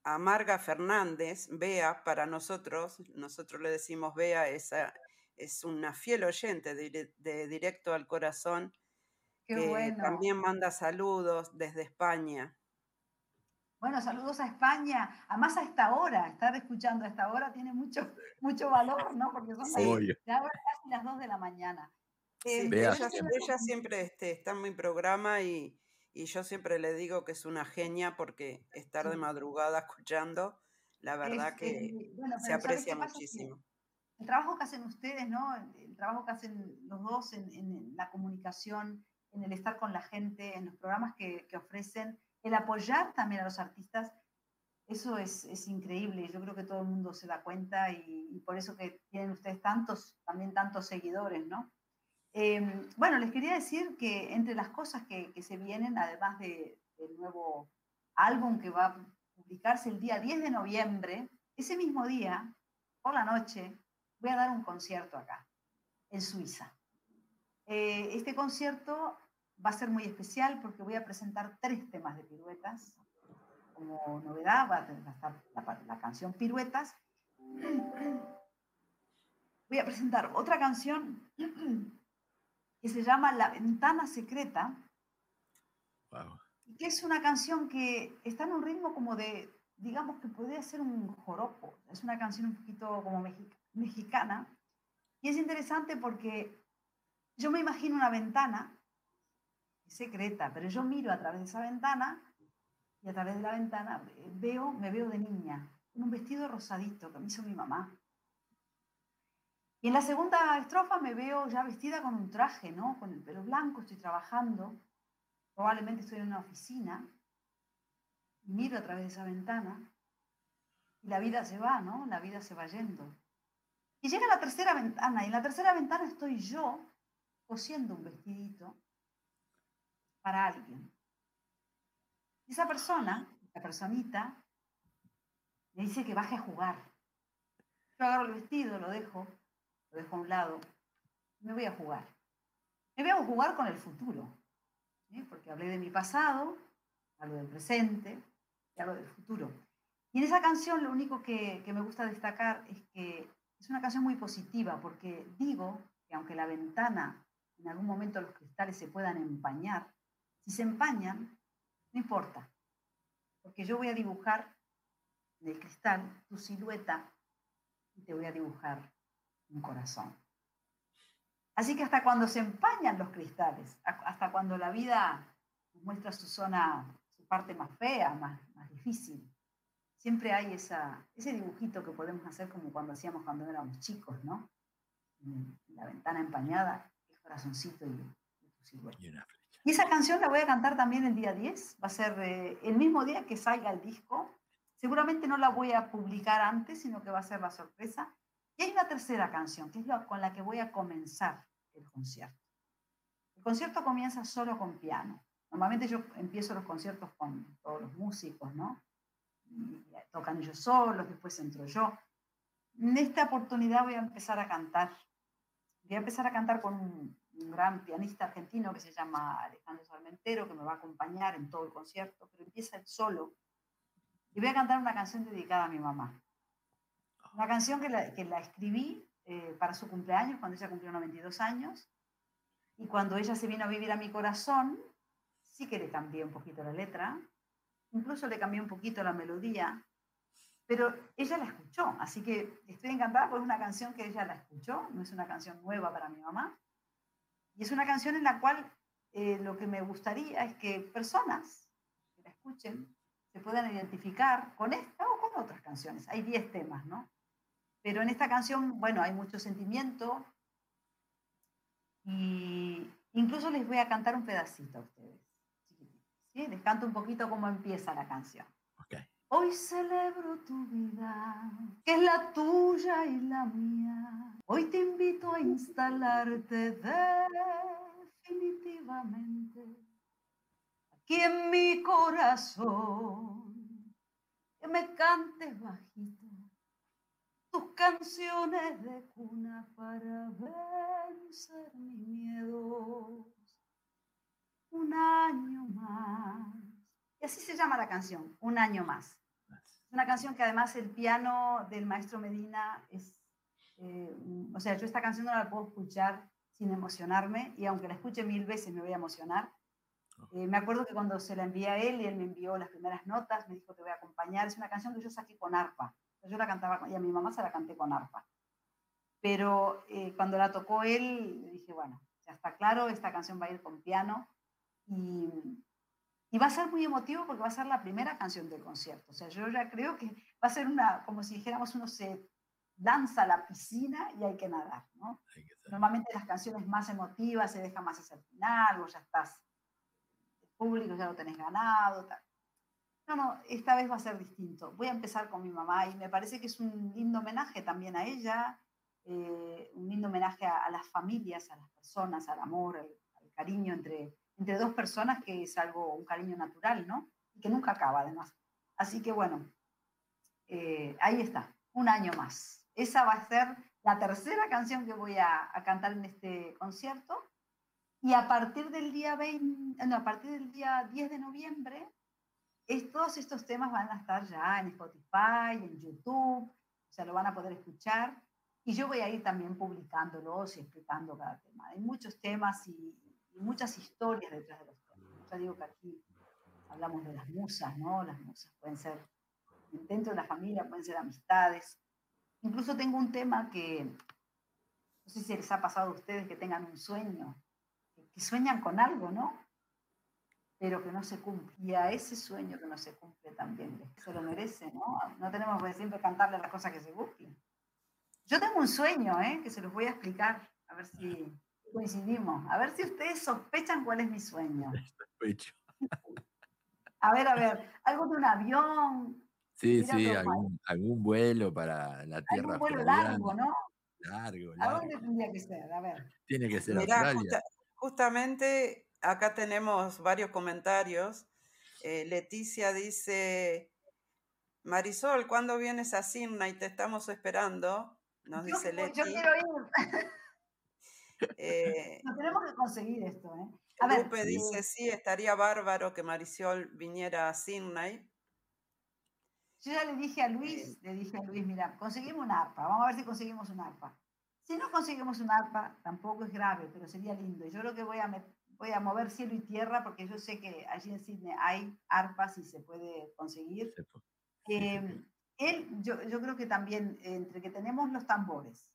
a Marga Fernández, Bea, para nosotros, nosotros le decimos Bea, esa es una fiel oyente de, Directo al Corazón, que también manda saludos desde España. Bueno, saludos a España, además a esta hora, estar escuchando a esta hora tiene mucho, mucho valor, ¿no? Porque son casi las 2 de la mañana. Sí, eh, ella, siempre este, está en mi programa y, y yo siempre le digo que es una genia porque estar de madrugada escuchando, la verdad que se aprecia muchísimo. El trabajo que hacen ustedes, ¿no? El trabajo que hacen los dos en, la comunicación, en el estar con la gente, en los programas que, ofrecen, el apoyar también a los artistas, eso es, es, increíble. Yo creo que todo el mundo se da cuenta y, por eso que tienen ustedes tantos, también tantos seguidores, ¿no? Em, bueno, les quería decir que entre las cosas que, que se vienen, además de, del nuevo álbum que va a publicarse el día 10 de noviembre, ese mismo día, por la noche, voy a dar un concierto acá, en Suiza. Eh, este concierto va a ser muy especial porque voy a presentar tres temas de piruetas. Como novedad va a estar la, la canción Piruetas. Voy a presentar otra canción que se llama La ventana secreta. Wow. Que es una canción que está en un ritmo como de, digamos que podría ser un joropo. Es una canción un poquito como mexicana. Y es interesante porque yo me imagino una ventana secreta, pero yo miro a través de esa ventana y a través de la ventana veo, me veo de niña, con un vestido rosadito que me hizo mi mamá. Y en la segunda estrofa me veo ya vestida con un traje, ¿no? Con el pelo blanco, estoy trabajando, probablemente estoy en una oficina, y miro a través de esa ventana, y la vida se va, ¿no? La vida se va yendo. Y llega la tercera ventana, y en la tercera ventana estoy yo cosiendo un vestidito para alguien. Y esa persona, la personita, me dice que baje a jugar. Yo agarro el vestido, lo dejo, lo dejo a un lado, me voy a jugar. Me voy a jugar con el futuro, porque hablé de mi pasado, hablo del presente y hablo del futuro. Y en esa canción lo único que, que me gusta destacar es que es una canción muy positiva, porque digo que aunque la ventana en algún momento los cristales se puedan empañar, si se empañan, no importa, porque yo voy a dibujar en el cristal tu silueta y te voy a dibujar un corazón. Así que hasta cuando se empañan los cristales, hasta cuando la vida muestra su zona, su parte más fea, más, difícil, siempre hay ese dibujito que podemos hacer como cuando hacíamos cuando éramos chicos, ¿no? la ventana empañada, corazoncito y, y esa canción la voy a cantar también el día 10, va a ser eh, el mismo día que salga el disco. Seguramente no la voy a publicar antes, sino que va a ser la sorpresa. Y hay una tercera canción, que es la, con la que voy a comenzar el concierto. El concierto comienza solo con piano. Normalmente yo empiezo los conciertos con todos los músicos, ¿no? tocan ellos solos, después entro yo. En esta oportunidad voy a empezar a cantar Voy a empezar a cantar con un, gran pianista argentino que se llama Alejandro Sarmentero, que me va a acompañar en todo el concierto, pero empieza el solo. Y voy a cantar una canción dedicada a mi mamá. Una canción que la, que la escribí eh, para su cumpleaños, cuando ella cumplió 92 años. Y cuando ella se vino a vivir a mi corazón, sí que le cambié un poquito la letra, incluso le cambié un poquito la melodía, pero ella la escuchó, así que estoy encantada por una canción que ella la escuchó, no es una canción nueva para mi mamá, y es una canción en la cual eh, lo que me gustaría es que personas que la escuchen se puedan identificar con esta o con otras canciones. Hay 10 temas, ¿no? Pero en esta canción, bueno, hay mucho sentimiento y incluso les voy a cantar un pedacito a ustedes. ¿sí? Les canto un poquito cómo empieza la canción. Hoy celebro tu vida, que es la tuya y la mía. Hoy te invito a instalarte definitivamente aquí en mi corazón. Que me cantes bajito tus canciones de cuna para vencer mis miedos. Un año más y así se llama la canción, Un año más. Una canción que además el piano del maestro Medina es, eh, o sea, yo esta canción no la puedo escuchar sin emocionarme y aunque la escuche mil veces me voy a emocionar. Eh, me acuerdo que cuando se la envié a él y él me envió las primeras notas, me dijo te voy a acompañar. Es una canción que yo saqué con arpa. Yo la cantaba y a mi mamá se la canté con arpa. Pero eh, cuando la tocó él, dije, bueno, ya está claro, esta canción va a ir con piano. Y, y va a ser muy emotivo porque va a ser la primera canción del concierto. O sea, yo ya creo que va a ser una, como si dijéramos, uno se lanza a la piscina y hay que nadar, ¿no? Normalmente las canciones más emotivas se dejan más hacia el final, o ya estás, el público ya lo tenés ganado, tal. no, no, esta vez va a ser distinto. Voy a empezar con mi mamá y me parece que es un lindo homenaje también a ella, eh, un lindo homenaje a, las familias, a las personas, al amor, al, cariño entre, entre dos personas, que es algo, un cariño natural, ¿no? Y que nunca acaba, además. Así que bueno, eh, ahí está, un año más. Esa va a ser la tercera canción que voy a, cantar en este concierto. Y a partir del día 20, no, a partir del día 10 de noviembre todos estos temas van a estar ya en Spotify, en YouTube, o sea, lo van a poder escuchar. Y yo voy a ir también publicándolos y explicando cada tema. Hay muchos temas y, muchas historias detrás de los temas. Ya digo que aquí hablamos de las musas, ¿no? Las musas pueden ser dentro de la familia, pueden ser amistades. Incluso tengo un tema que, no sé si les ha pasado a ustedes que tengan un sueño, que sueñan con algo, ¿no? pero que no se cumple. Y a ese sueño que no se cumple también se lo merece, ¿no? No tenemos que siempre cantarle las cosas que se cumplen. Yo tengo un sueño, ¿eh? Que se los voy a explicar, a ver si coincidimos. A ver si ustedes sospechan cuál es mi sueño. Sospecho. A ver, a ver, algo de un avión. Sí, sí, algún, algún, vuelo para la Tierra. Algún vuelo largo, ¿no? Largo, largo. ¿A dónde tendría que ser? A ver. Tiene que ser Mirá, Australia. justamente acá tenemos varios comentarios. Eh, Leticia dice, Marisol, ¿cuándo vienes a y Te estamos esperando. Nos dice Leti. Yo quiero ir. Eh, no tenemos que conseguir esto. ¿eh? A Lupe dice, sí, estaría bárbaro que Marisol viniera a Sydney. Yo ya le dije a Luis, le dije a Luis, mira, conseguimos un arpa, vamos a ver si conseguimos un arpa. Si no conseguimos un arpa, tampoco es grave, pero sería lindo. Yo creo que voy a, voy a mover cielo y tierra porque yo sé que allí en Sydney hay arpas y se puede conseguir. Em, él, yo, yo, creo que también entre que tenemos los tambores,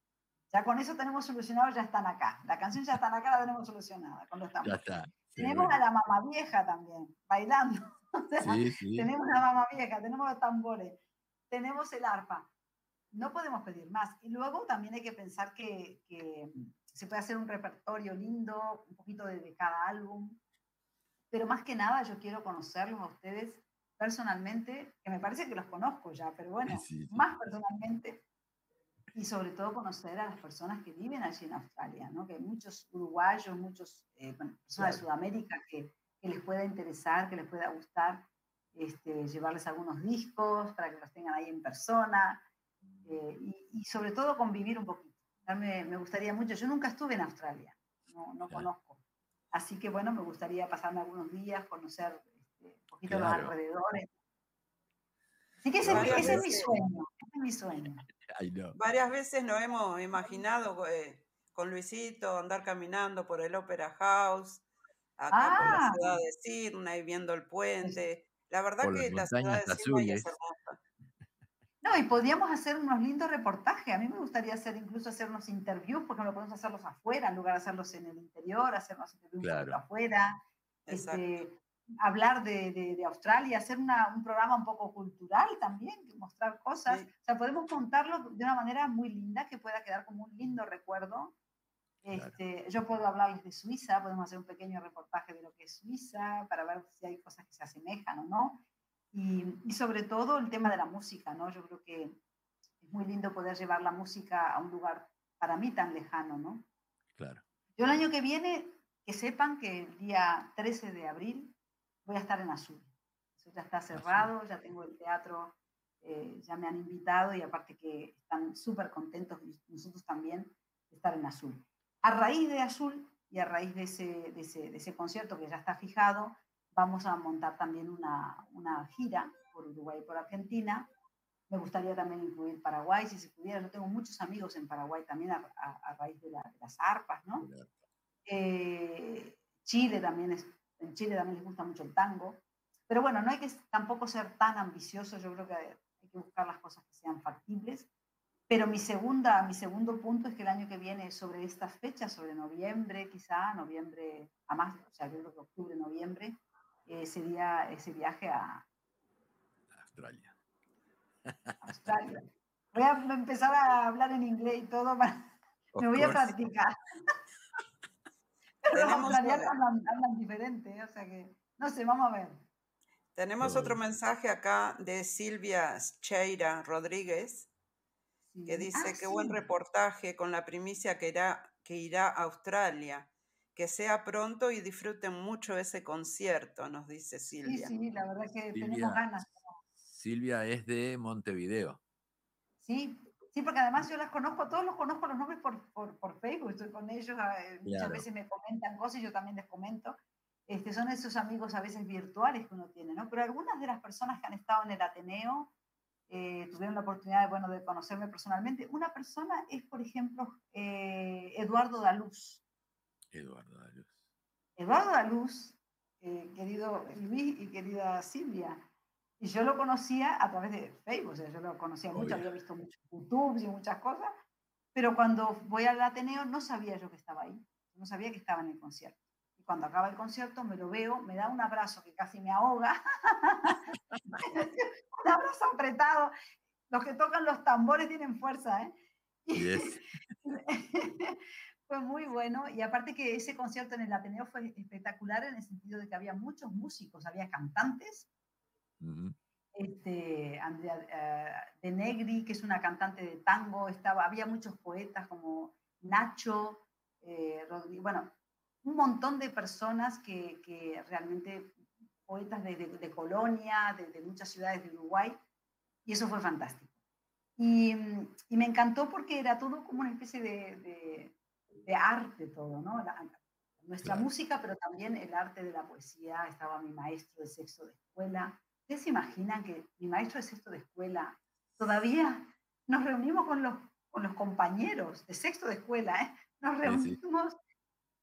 ya con eso tenemos solucionado, ya están acá. La canción ya está acá, la tenemos solucionada con los tambores. tenemos a la mamá vieja también, bailando. Tenemos a la mamá vieja, tenemos los tambores, tenemos el arpa. No podemos pedir más. Y luego también hay que pensar que, que se puede hacer un repertorio lindo, un poquito de, cada álbum, pero más que nada yo quiero conocerlos a ustedes personalmente, que me parece que los conozco ya, pero bueno, más personalmente, y sobre todo conocer a las personas que viven allí en Australia, ¿no? que hay muchos uruguayos, muchos eh, personas de Sudamérica que, que, les pueda interesar, que les pueda gustar este, llevarles algunos discos para que los tengan ahí en persona, eh, y, y sobre todo convivir un poquito me, gustaría mucho. Yo nunca estuve en Australia, no, no conozco. Así que bueno, me gustaría pasarme algunos días, conocer este, un poquito los alrededores. Así que ese, es mi sueño, ese es mi sueño. Varias veces nos hemos imaginado eh, con Luisito andar caminando por el Opera House, acá por la ah. ciudad de Sydney, viendo el puente. La verdad que la ciudad de Sydney es hermosa. No, y podríamos hacer unos lindos reportajes. A mí me gustaría hacer incluso hacer unos interviews, porque no podemos hacerlos afuera, en lugar de hacerlos en el interior, hacernos interviews afuera, este, hablar de, de, Australia, hacer una, un programa un poco cultural también, mostrar cosas. O sea, podemos contarlo de una manera muy linda que pueda quedar como un lindo recuerdo. Este, yo puedo hablarles de Suiza, podemos hacer un pequeño reportaje de lo que es Suiza para ver si hay cosas que se asemejan o no. Y, sobre todo el tema de la música, ¿no? Yo creo que es muy lindo poder llevar la música a un lugar para mí tan lejano, ¿no? Claro. Yo el año que viene, que sepan que el día 13 de abril voy a estar en Azul. Eso ya está cerrado, ya tengo el teatro, eh, ya me han invitado y aparte que están súper contentos, nosotros también, de estar en Azul. A raíz de Azul y a raíz de ese, de ese, de ese concierto que ya está fijado, vamos a montar también una, una gira por Uruguay y por Argentina. Me gustaría también incluir Paraguay, si se pudiera. Yo tengo muchos amigos en Paraguay también a, a, raíz de, las arpas, ¿no? Eh, Chile también es, en Chile también les gusta mucho el tango. Pero bueno, no hay que tampoco ser tan ambiciosos, yo creo que hay que buscar las cosas que sean factibles. Pero mi, segunda, mi segundo punto es que el año que viene, sobre estas fechas, sobre noviembre quizá, noviembre, a más, o sea, yo creo que octubre, noviembre, eh, sería ese viaje a Australia. Australia. Voy a empezar a hablar en inglés y todo, me voy a practicar. Los australianos hablan, diferente, o sea que, no sé, vamos a ver. Tenemos otro mensaje acá de Silvia Cheira Rodríguez, que dice, Ah, qué buen sí. reportaje con la primicia que irá, que irá a Australia. Que sea pronto y disfruten mucho ese concierto, nos dice Sí, Silvia. sí, la verdad que tenemos Silvia, ganas. Silvia es de Montevideo. Sí, sí, porque además yo las conozco, todos los conozco los nombres por, por, por Facebook, estoy con ellos, eh, muchas Claro. veces me comentan cosas y yo también les comento. Este, son esos amigos a veces virtuales que uno tiene, ¿no? Pero algunas de las personas que han estado en el Ateneo eh, tuvieron la oportunidad de, bueno, de conocerme personalmente. Una persona es, por ejemplo, eh, Eduardo Daluz. Eduardo Daluz. Eduardo Daluz, eh, querido Luis y querida Silvia. Y yo lo conocía a través de Facebook, o sea, yo lo conocía mucho, Obvio. había visto muchos YouTube y muchas cosas, pero cuando voy al Ateneo no sabía yo que estaba ahí, no sabía que estaba en el concierto. Y cuando acaba el concierto me lo veo, me da un abrazo que casi me ahoga, un abrazo apretado. Los que tocan los tambores tienen fuerza, ¿eh? Yes. fue muy bueno y aparte que ese concierto en el Ateneo fue espectacular en el sentido de que había muchos músicos, había cantantes, Ujú. este, Andrea eh, De Negri, que es una cantante de tango, estaba, había muchos poetas como Nacho, eh, Rodri- bueno, un montón de personas que, que realmente, poetas de, de- de Colonia, de, de muchas ciudades de Uruguay, y eso fue fantástico. Y, y me encantó porque era todo como una especie de, arte todo, ¿no? La- nuestra Claro. música, pero también el arte de la poesía. Estaba mi maestro de sexto de escuela. ¿Ustedes se imaginan que mi maestro de sexto de escuela todavía nos reunimos con los, con los compañeros de sexto de escuela, ¿eh? Nos Sí, sí. reunimos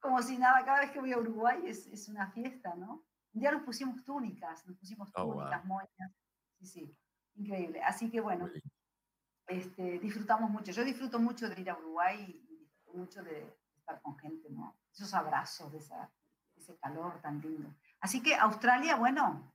como si nada, cada vez que voy a Uruguay es, es una fiesta, ¿no? Un día nos pusimos túnicas, nos pusimos Oh, túnicas, moñas, sí, sí, increíble. Así que bueno, este, disfrutamos mucho. Yo disfruto mucho de ir a Uruguay y disfruto mucho de estar con gente, ¿no? Esos abrazos, de esa- ese calor tan lindo. Así que Australia, bueno,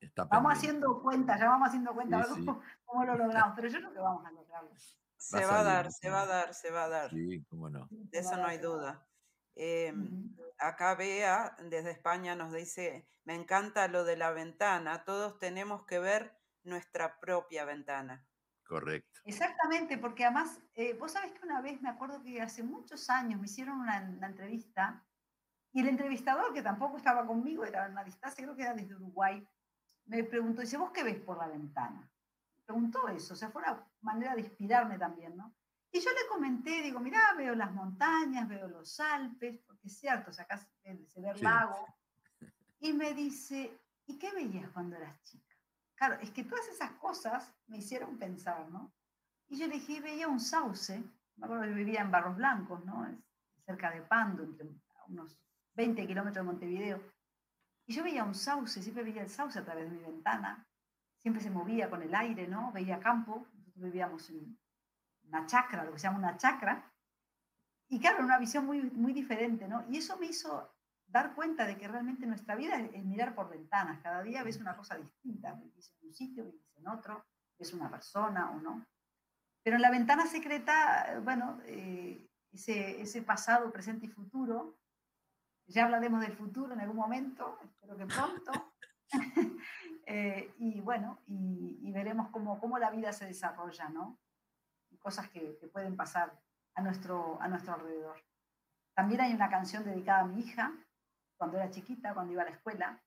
Está vamos pendiente. haciendo cuentas, ya vamos haciendo cuentas, Sí, a ver sí. cómo, cómo lo logramos, pero yo creo que vamos a lograrlo. Se Va a a dar, a se va a dar, se va a dar. Sí, cómo no. De eso no hay duda. Eh, Ujú. acá Bea, desde España, nos dice, me encanta lo de la ventana, todos tenemos que ver nuestra propia ventana. Correcto. Exactamente, porque además, eh, vos sabés que una vez, me acuerdo que hace muchos años me hicieron una, una entrevista y el entrevistador, que tampoco estaba conmigo, era una distancia, creo que era desde Uruguay, me preguntó, dice, ¿vos qué ves por la ventana? Me preguntó eso, o sea, fue una manera de inspirarme también, ¿no? Y yo le comenté, digo, mirá, veo las montañas, veo los Alpes, porque es cierto, o sea, acá se ve, se ve el Sí. lago. Y me dice, ¿y qué veías cuando eras chica? Claro, es que todas esas cosas me hicieron pensar, ¿no? Y yo le dije, veía un sauce, me acuerdo que vivía en Barros Blancos, ¿no? Es cerca de Pando, entre a unos 20 kilómetros de Montevideo. Y yo veía un sauce, siempre veía el sauce a través de mi ventana, siempre se movía con el aire, ¿no? Veía campo, nosotros vivíamos en una chacra, lo que se llama una chacra, y claro, una visión muy, muy diferente, ¿no? Y eso me hizo dar cuenta de que realmente nuestra vida es, es mirar por ventanas, cada día ves una cosa distinta, vivís en un sitio, vivís en otro, ves una persona o no. Pero en la ventana secreta, eh, bueno, eh, ese, ese pasado, presente y futuro, ya hablaremos del futuro en algún momento, espero que pronto. Eh, y bueno, y, y veremos cómo, cómo la vida se desarrolla, ¿no? Cosas que, que pueden pasar a nuestro, a nuestro alrededor. También hay una canción dedicada a mi hija, cuando era chiquita, cuando iba a la escuela.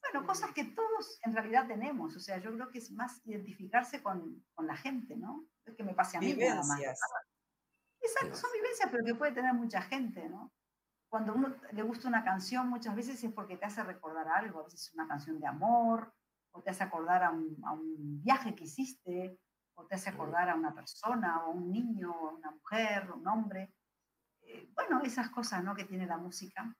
Bueno, cosas que todos en realidad tenemos, o sea, yo creo que es más identificarse con, con la gente, ¿no? Es que me pase a mí nada más. Vivencias. Exacto, son vivencias, pero que puede tener mucha gente, ¿no? Cuando uno le gusta una canción, muchas veces es porque te hace recordar algo, a veces es una canción de amor, o te hace acordar a un, a un viaje que hiciste, o te hace acordar a una persona, o a un niño, o a una mujer, o un hombre. Eh, bueno, esas cosas, ¿no? Que tiene la música.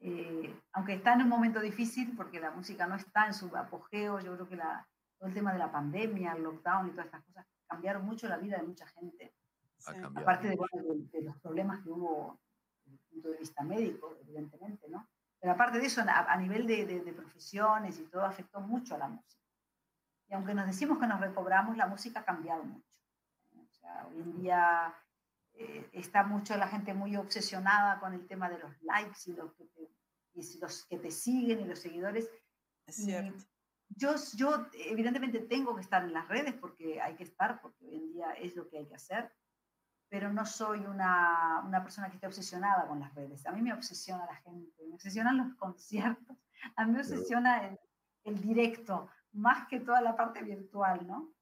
Eh, aunque está en un momento difícil, porque la música no está en su apogeo, yo creo que la, todo el tema de la pandemia, el lockdown y todas estas cosas cambiaron mucho la vida de mucha gente. Sí. Aparte de, bueno, de- de los problemas que hubo desde el punto de vista médico, evidentemente, ¿no? Pero aparte de eso, a, a nivel de, de- de profesiones y todo, afectó mucho a la música. Y aunque nos decimos que nos recobramos, la música ha cambiado mucho. O sea, hoy en día eh, está mucho la gente muy obsesionada con el tema de los likes y los que te, y los que te siguen y los seguidores. Es cierto. yo, yo evidentemente tengo que estar en las redes porque hay que estar, porque hoy en día es lo que hay que hacer, pero no soy una, una persona que esté obsesionada con las redes. A mí me obsesiona la gente, me obsesionan los conciertos, a mí me obsesiona el, el directo, más que toda la parte virtual, ¿no?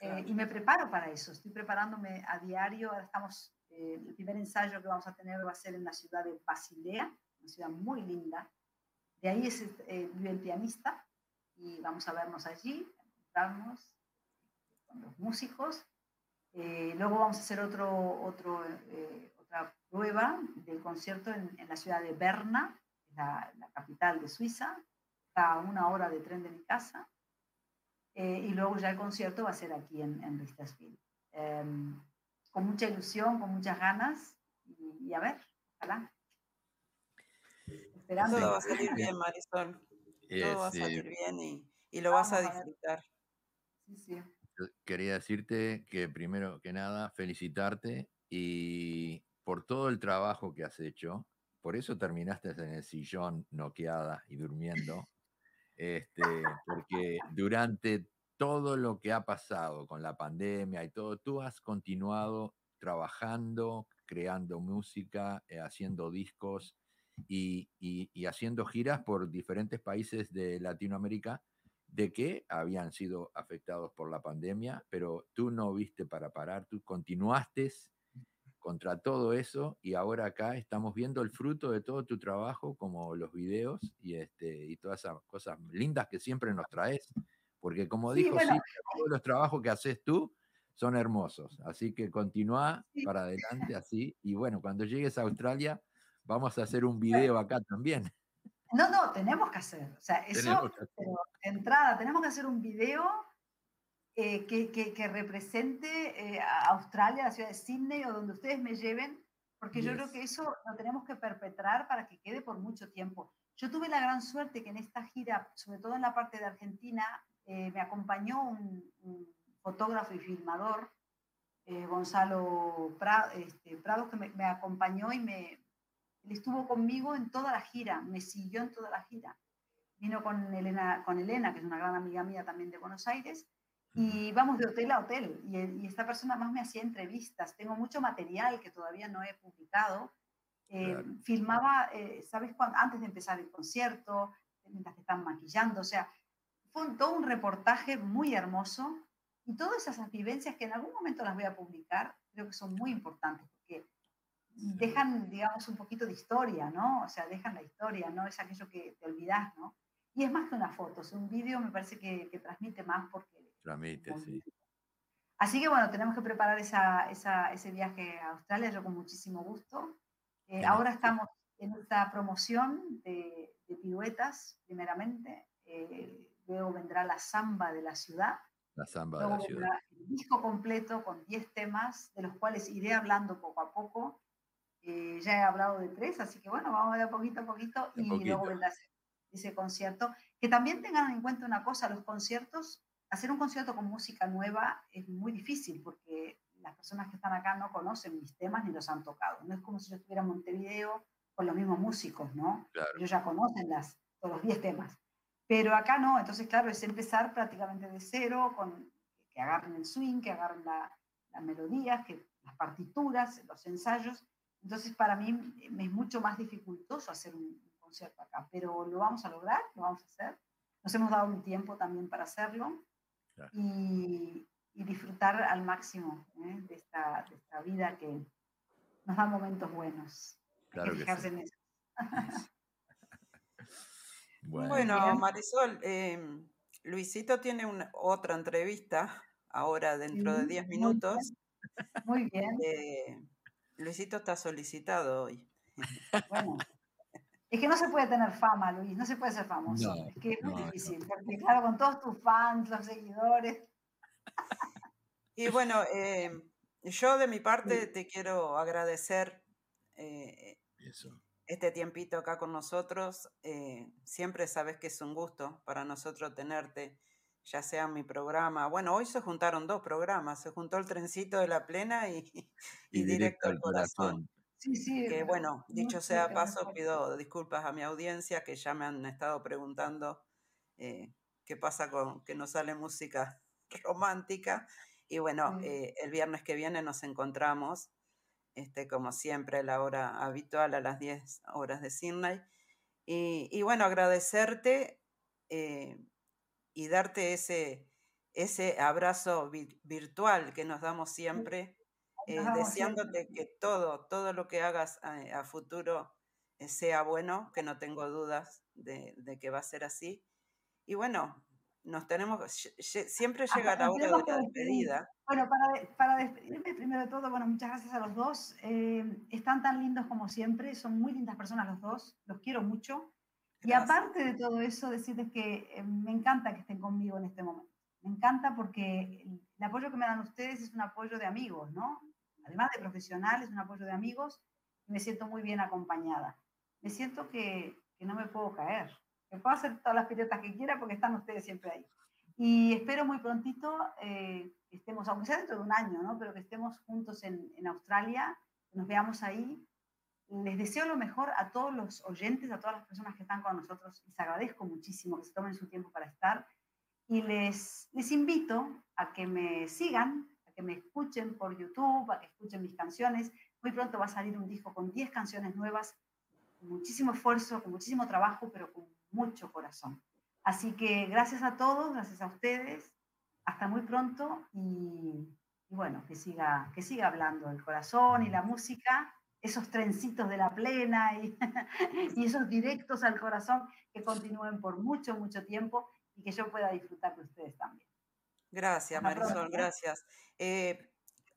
Eh, y me preparo para eso, estoy preparándome a diario, ahora estamos, eh, el primer ensayo que vamos a tener va a ser en la ciudad de Basilea, una ciudad muy linda, de ahí es, eh, vive el pianista, y vamos a vernos allí, encontrarnos con los músicos. Eh, luego vamos a hacer otro, otro, eh, otra prueba del concierto en, en, la ciudad de Berna, la, la capital de Suiza, está a una hora de tren de mi casa. Eh, y luego ya el concierto va a ser aquí en, en Richtersville. Em, con mucha ilusión, con muchas ganas, y, y a ver, ojalá. Esperando. Todo va a salir bien, Marisol. Todo va a salir bien y, y lo vas a disfrutar. Sí, sí. Quería decirte que primero que nada, felicitarte y por todo el trabajo que has hecho. Por eso terminaste en el sillón noqueada y durmiendo. Este, porque durante todo lo que ha pasado con la pandemia y todo, tú has continuado trabajando, creando música, eh, haciendo discos y, y, y, haciendo giras por diferentes países de Latinoamérica de que habían sido afectados por la pandemia, pero tú no viste para parar, tú continuaste contra todo eso y ahora acá estamos viendo el fruto de todo tu trabajo, como los videos y, este, y todas esas cosas lindas que siempre nos traes, porque como sí, dijo, bueno. sí, todos los trabajos que haces tú son hermosos, así que continúa sí. para adelante así y bueno, cuando llegues a Australia vamos a hacer un video acá también. No, no, tenemos que hacer. O sea, eso, pero de entrada, tenemos que hacer un video eh, que, que, que, represente eh, a Australia, la ciudad de Sydney o donde ustedes me lleven, porque yes. yo creo que eso lo tenemos que perpetrar para que quede por mucho tiempo. Yo tuve la gran suerte que en esta gira, sobre todo en la parte de Argentina, eh, me acompañó un, un, fotógrafo y filmador, eh, Gonzalo Prado, este, Prado, que me, me acompañó y me, él estuvo conmigo en toda la gira, me siguió en toda la gira. Vino con Elena, con Elena, que es una gran amiga mía también de Buenos Aires, y vamos de hotel a hotel. Y, y esta persona más me hacía entrevistas. Tengo mucho material que todavía no he publicado. Eh, claro. Filmaba, eh, ¿sabes cuándo? Antes de empezar el concierto, mientras que están maquillando. O sea, fue un, todo un reportaje muy hermoso. Y todas esas vivencias que en algún momento las voy a publicar, creo que son muy importantes, dejan, digamos, un poquito de historia, ¿no? O sea, dejan la historia, ¿no? Es aquello que te olvidas, ¿no? Y es más que una foto, es un vídeo me parece que, que, transmite más porque... Transmite, sí. Así que bueno, tenemos que preparar esa, esa, ese viaje a Australia, yo con muchísimo gusto. Eh, ahora estamos en esta promoción de, de piruetas, primeramente. Eh, luego vendrá la samba de la ciudad. La samba luego de la ciudad. El disco completo con 10 temas, de los cuales iré hablando poco a poco. Eh, ya he hablado de tres, así que bueno, vamos a ver poquito a poquito de y poquito. luego vendrá ese concierto. Que también tengan en cuenta una cosa, los conciertos, hacer un concierto con música nueva es muy difícil porque las personas que están acá no conocen mis temas ni los han tocado. No es como si yo estuviera en Montevideo con los mismos músicos, ¿no? Claro. Ellos ya conocen las, todos los 10 temas. Pero acá no, entonces claro, es empezar prácticamente de cero, con que agarren el swing, que agarren la, la melodía, que las partituras, los ensayos. Entonces para mí me es mucho más dificultoso hacer un, concierto acá, pero lo vamos a lograr, lo vamos a hacer. Nos hemos dado un tiempo también para hacerlo claro. y, y, disfrutar al máximo ¿eh? de, esta, de, esta, vida que nos da momentos buenos. Claro Hay que fijarse sí. en eso. bueno. bueno, Marisol, eh, Luisito tiene una, otra entrevista ahora dentro sí, de 10 minutos. Muy bien. Muy bien. Eh, Luisito está solicitado hoy. Bueno. Es que no se puede tener fama, Luis, no se puede ser famoso. No, es que es muy no, difícil, no. porque claro, con todos tus fans, los seguidores. Y bueno, eh, yo de mi parte sí. te quiero agradecer eh, este tiempito acá con nosotros. Eh, siempre sabes que es un gusto para nosotros tenerte, ya sea mi programa. Bueno, hoy se juntaron dos programas, se juntó el trencito de la plena y, y, y directo, al corazón. corazón. Sí, sí. Que bueno, dicho sea paso, pido disculpas a mi audiencia que ya me han estado preguntando eh, qué pasa con que no sale música romántica. Y bueno, eh, el viernes que viene nos encontramos, este, como siempre, a la hora habitual, a las 10 horas de Sydney. Y, bueno, agradecerte eh, y darte ese, ese abrazo virtual que nos damos siempre, eh, deseándote que todo, todo lo que hagas a, futuro sea bueno, que no tengo dudas de, de que va a ser así. Y bueno, nos tenemos, siempre llega la hora de la despedida. Bueno, para, para, despedirme, primero de todo, bueno, muchas gracias a los dos. Eh, están tan lindos como siempre, son muy lindas personas los dos, los quiero mucho. Y aparte de todo eso, decirles que eh, me encanta que estén conmigo en este momento. Me encanta porque el, apoyo que me dan ustedes es un apoyo de amigos, ¿no? Además de profesionales, un apoyo de amigos. Y me siento muy bien acompañada. Me siento que, que no me puedo caer, que puedo hacer todas las piruetas que quiera porque están ustedes siempre ahí. Y espero muy prontito eh, que estemos, aunque sea dentro de un año, ¿no? pero que estemos juntos en, en Australia, que nos veamos ahí. Les deseo lo mejor a todos los oyentes, a todas las personas que están con nosotros. Les agradezco muchísimo que se tomen su tiempo para estar. Y les, invito a que me sigan, a que me escuchen por YouTube, a que escuchen mis canciones. Muy pronto va a salir un disco con 10 canciones nuevas, con muchísimo esfuerzo, con muchísimo trabajo, pero con mucho corazón. Así que gracias a todos, gracias a ustedes. Hasta muy pronto y, bueno, que siga, que siga hablando el corazón y la música, esos trencitos de la plena y, y esos directos al corazón que continúen por mucho, mucho tiempo y que yo pueda disfrutar de ustedes también. Gracias, Marisol, gracias. Eh,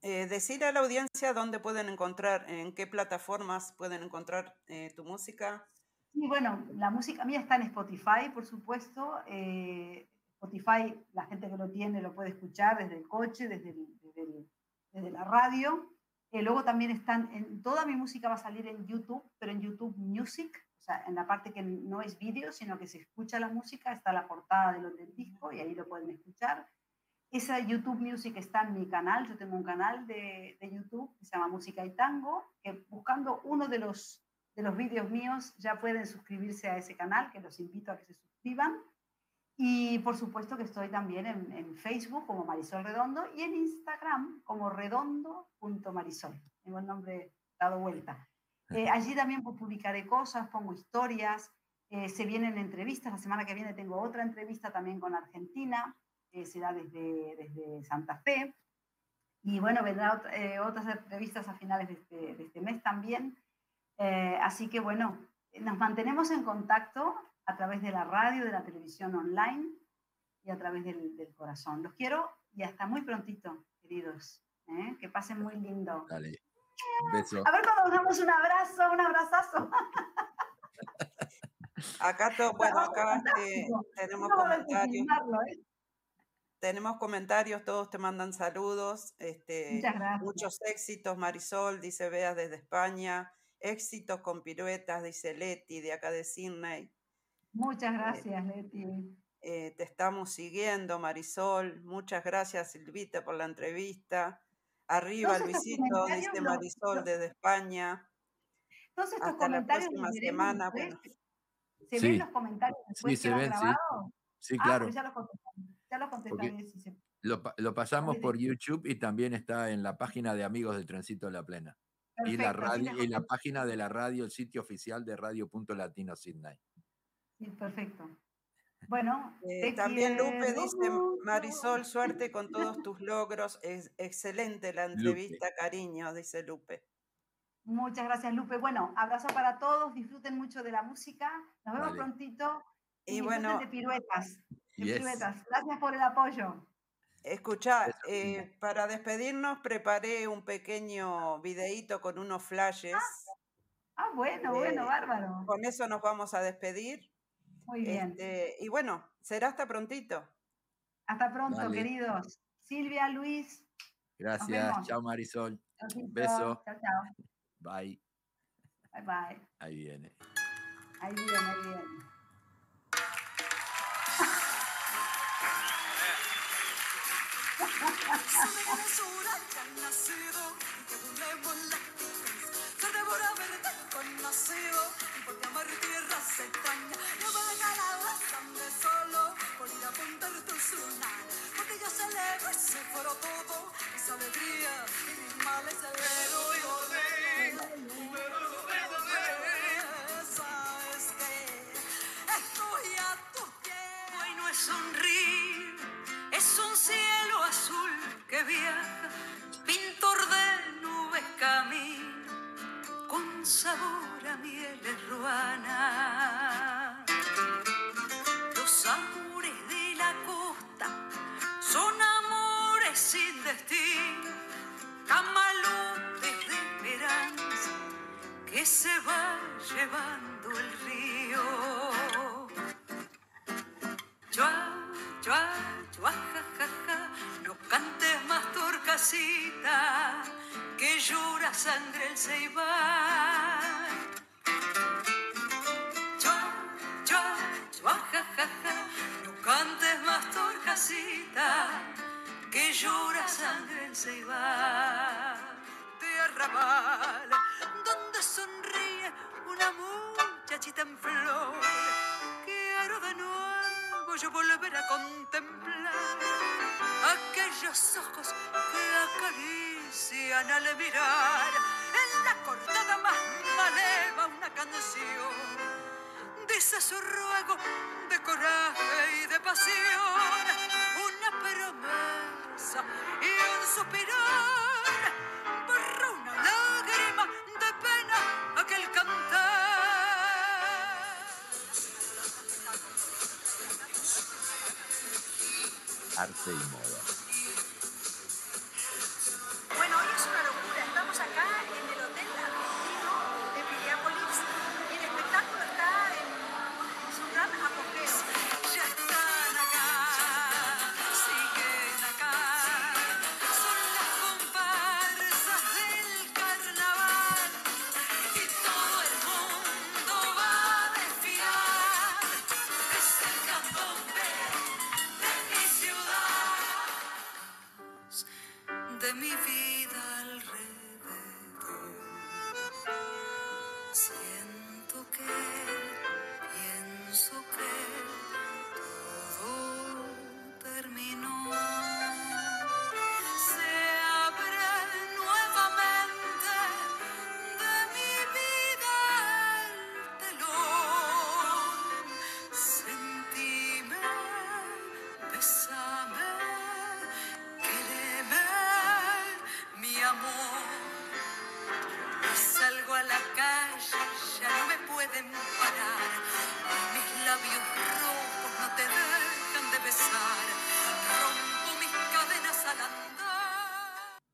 eh, decir a la audiencia dónde pueden encontrar, en qué plataformas pueden encontrar eh, tu música. Sí, bueno, la música mía está en Spotify, por supuesto. Eh, Spotify, la gente que lo tiene lo puede escuchar desde el coche, desde, desde, la radio. Eh, luego también están, en, toda mi música va a salir en YouTube, pero en YouTube Music, o sea, en la parte que no es vídeo, sino que se escucha la música, está la portada del, del disco y ahí lo pueden escuchar. Esa YouTube Music está en mi canal, yo tengo un canal de, de YouTube que se llama Música y Tango, que buscando uno de los de los vídeos míos ya pueden suscribirse a ese canal, que los invito a que se suscriban. Y por supuesto que estoy también en, Facebook como Marisol Redondo y en Instagram como redondo.marisol. Tengo el nombre dado vuelta. Eh, allí también publicaré cosas, pongo historias, eh, se vienen entrevistas. La semana que viene tengo otra entrevista también con Argentina, que será desde, desde Santa Fe. Y bueno, vendrán eh, otras entrevistas a finales de este, de este mes también. Eh, así que bueno, nos mantenemos en contacto a través de la radio, de la televisión online y a través del, corazón. Los quiero y hasta muy prontito, queridos. ¿eh? Que pasen muy lindo. Dale. Un beso. A ver cuando nos damos un abrazo, un abrazazo. Acá, bueno, acá eh, tenemos comentarios. Tenemos comentarios, todos te mandan saludos. Este, muchos éxitos, Marisol, dice Bea desde España. Éxitos con piruetas, dice Leti, de acá de Sydney. Muchas eh, gracias, Leti. Eh, te estamos siguiendo, Marisol. Muchas gracias, Silvita, por la entrevista. Arriba, Luisito, dice Marisol, desde España. Entonces, estos Hasta la próxima semana. ¿Se ven los comentarios después sí, se ven, grabado? Sí, ah, claro. Ya lo contestaré. Ya lo, contestaré lo, lo, pasamos por YouTube y también está en la página de Amigos del Transito de la Plena y la, radio, y la página de la radio, el sitio oficial de Radio Latino Sydney. Sí, perfecto. Bueno, eh, también Lupe dice, Marisol, suerte con todos tus logros. Es excelente la entrevista, cariño, dice Lupe. Muchas gracias, Lupe. Bueno, abrazo para todos, disfruten mucho de la música. Nos vemos prontito. Y, bueno, de piruetas. piruetas. Gracias por el apoyo. Escucha, eh, para despedirnos preparé un pequeño videíto con unos flashes. Ah, ah bueno, bueno, bárbaro. Con eso nos vamos a despedir. Muy bien. Este, y bueno, será hasta prontito. Hasta pronto, queridos. Silvia, Luis. Gracias. Chao, Marisol. Un beso. Chao, chao. Bye. Bye, bye. Ahí viene. Ahí viene, ahí viene. nacido y Carne pura verde con nocivo, porque amar tierra se extraña. Yo voy para calabaza de solo, por ir a apuntar tu lunar. Porque yo celebro y se todo, mis alegrías y mis males celebro yo de. Bueno, es sonríe, es un cielo azul que viaja, pintor de nubes camina con sabor a mieles ruana. Los amores de la costa son amores sin destino, camalotes de esperanza que se va llevando el río. Chua, chua, chua, ja, ja, ja, no cantes más torcasita, que llora sangre el ceibal. Chua, chua, chua, ja, ja, ja, no cantes más torcasita, que llora sangre el ceibal. Yo volver a contemplar aquellos ojos que acarician al mirar. En la cortada más maleva una canción. Dice su ruego de coraje y de pasión. Una promesa y un suspirar. Arte y moda.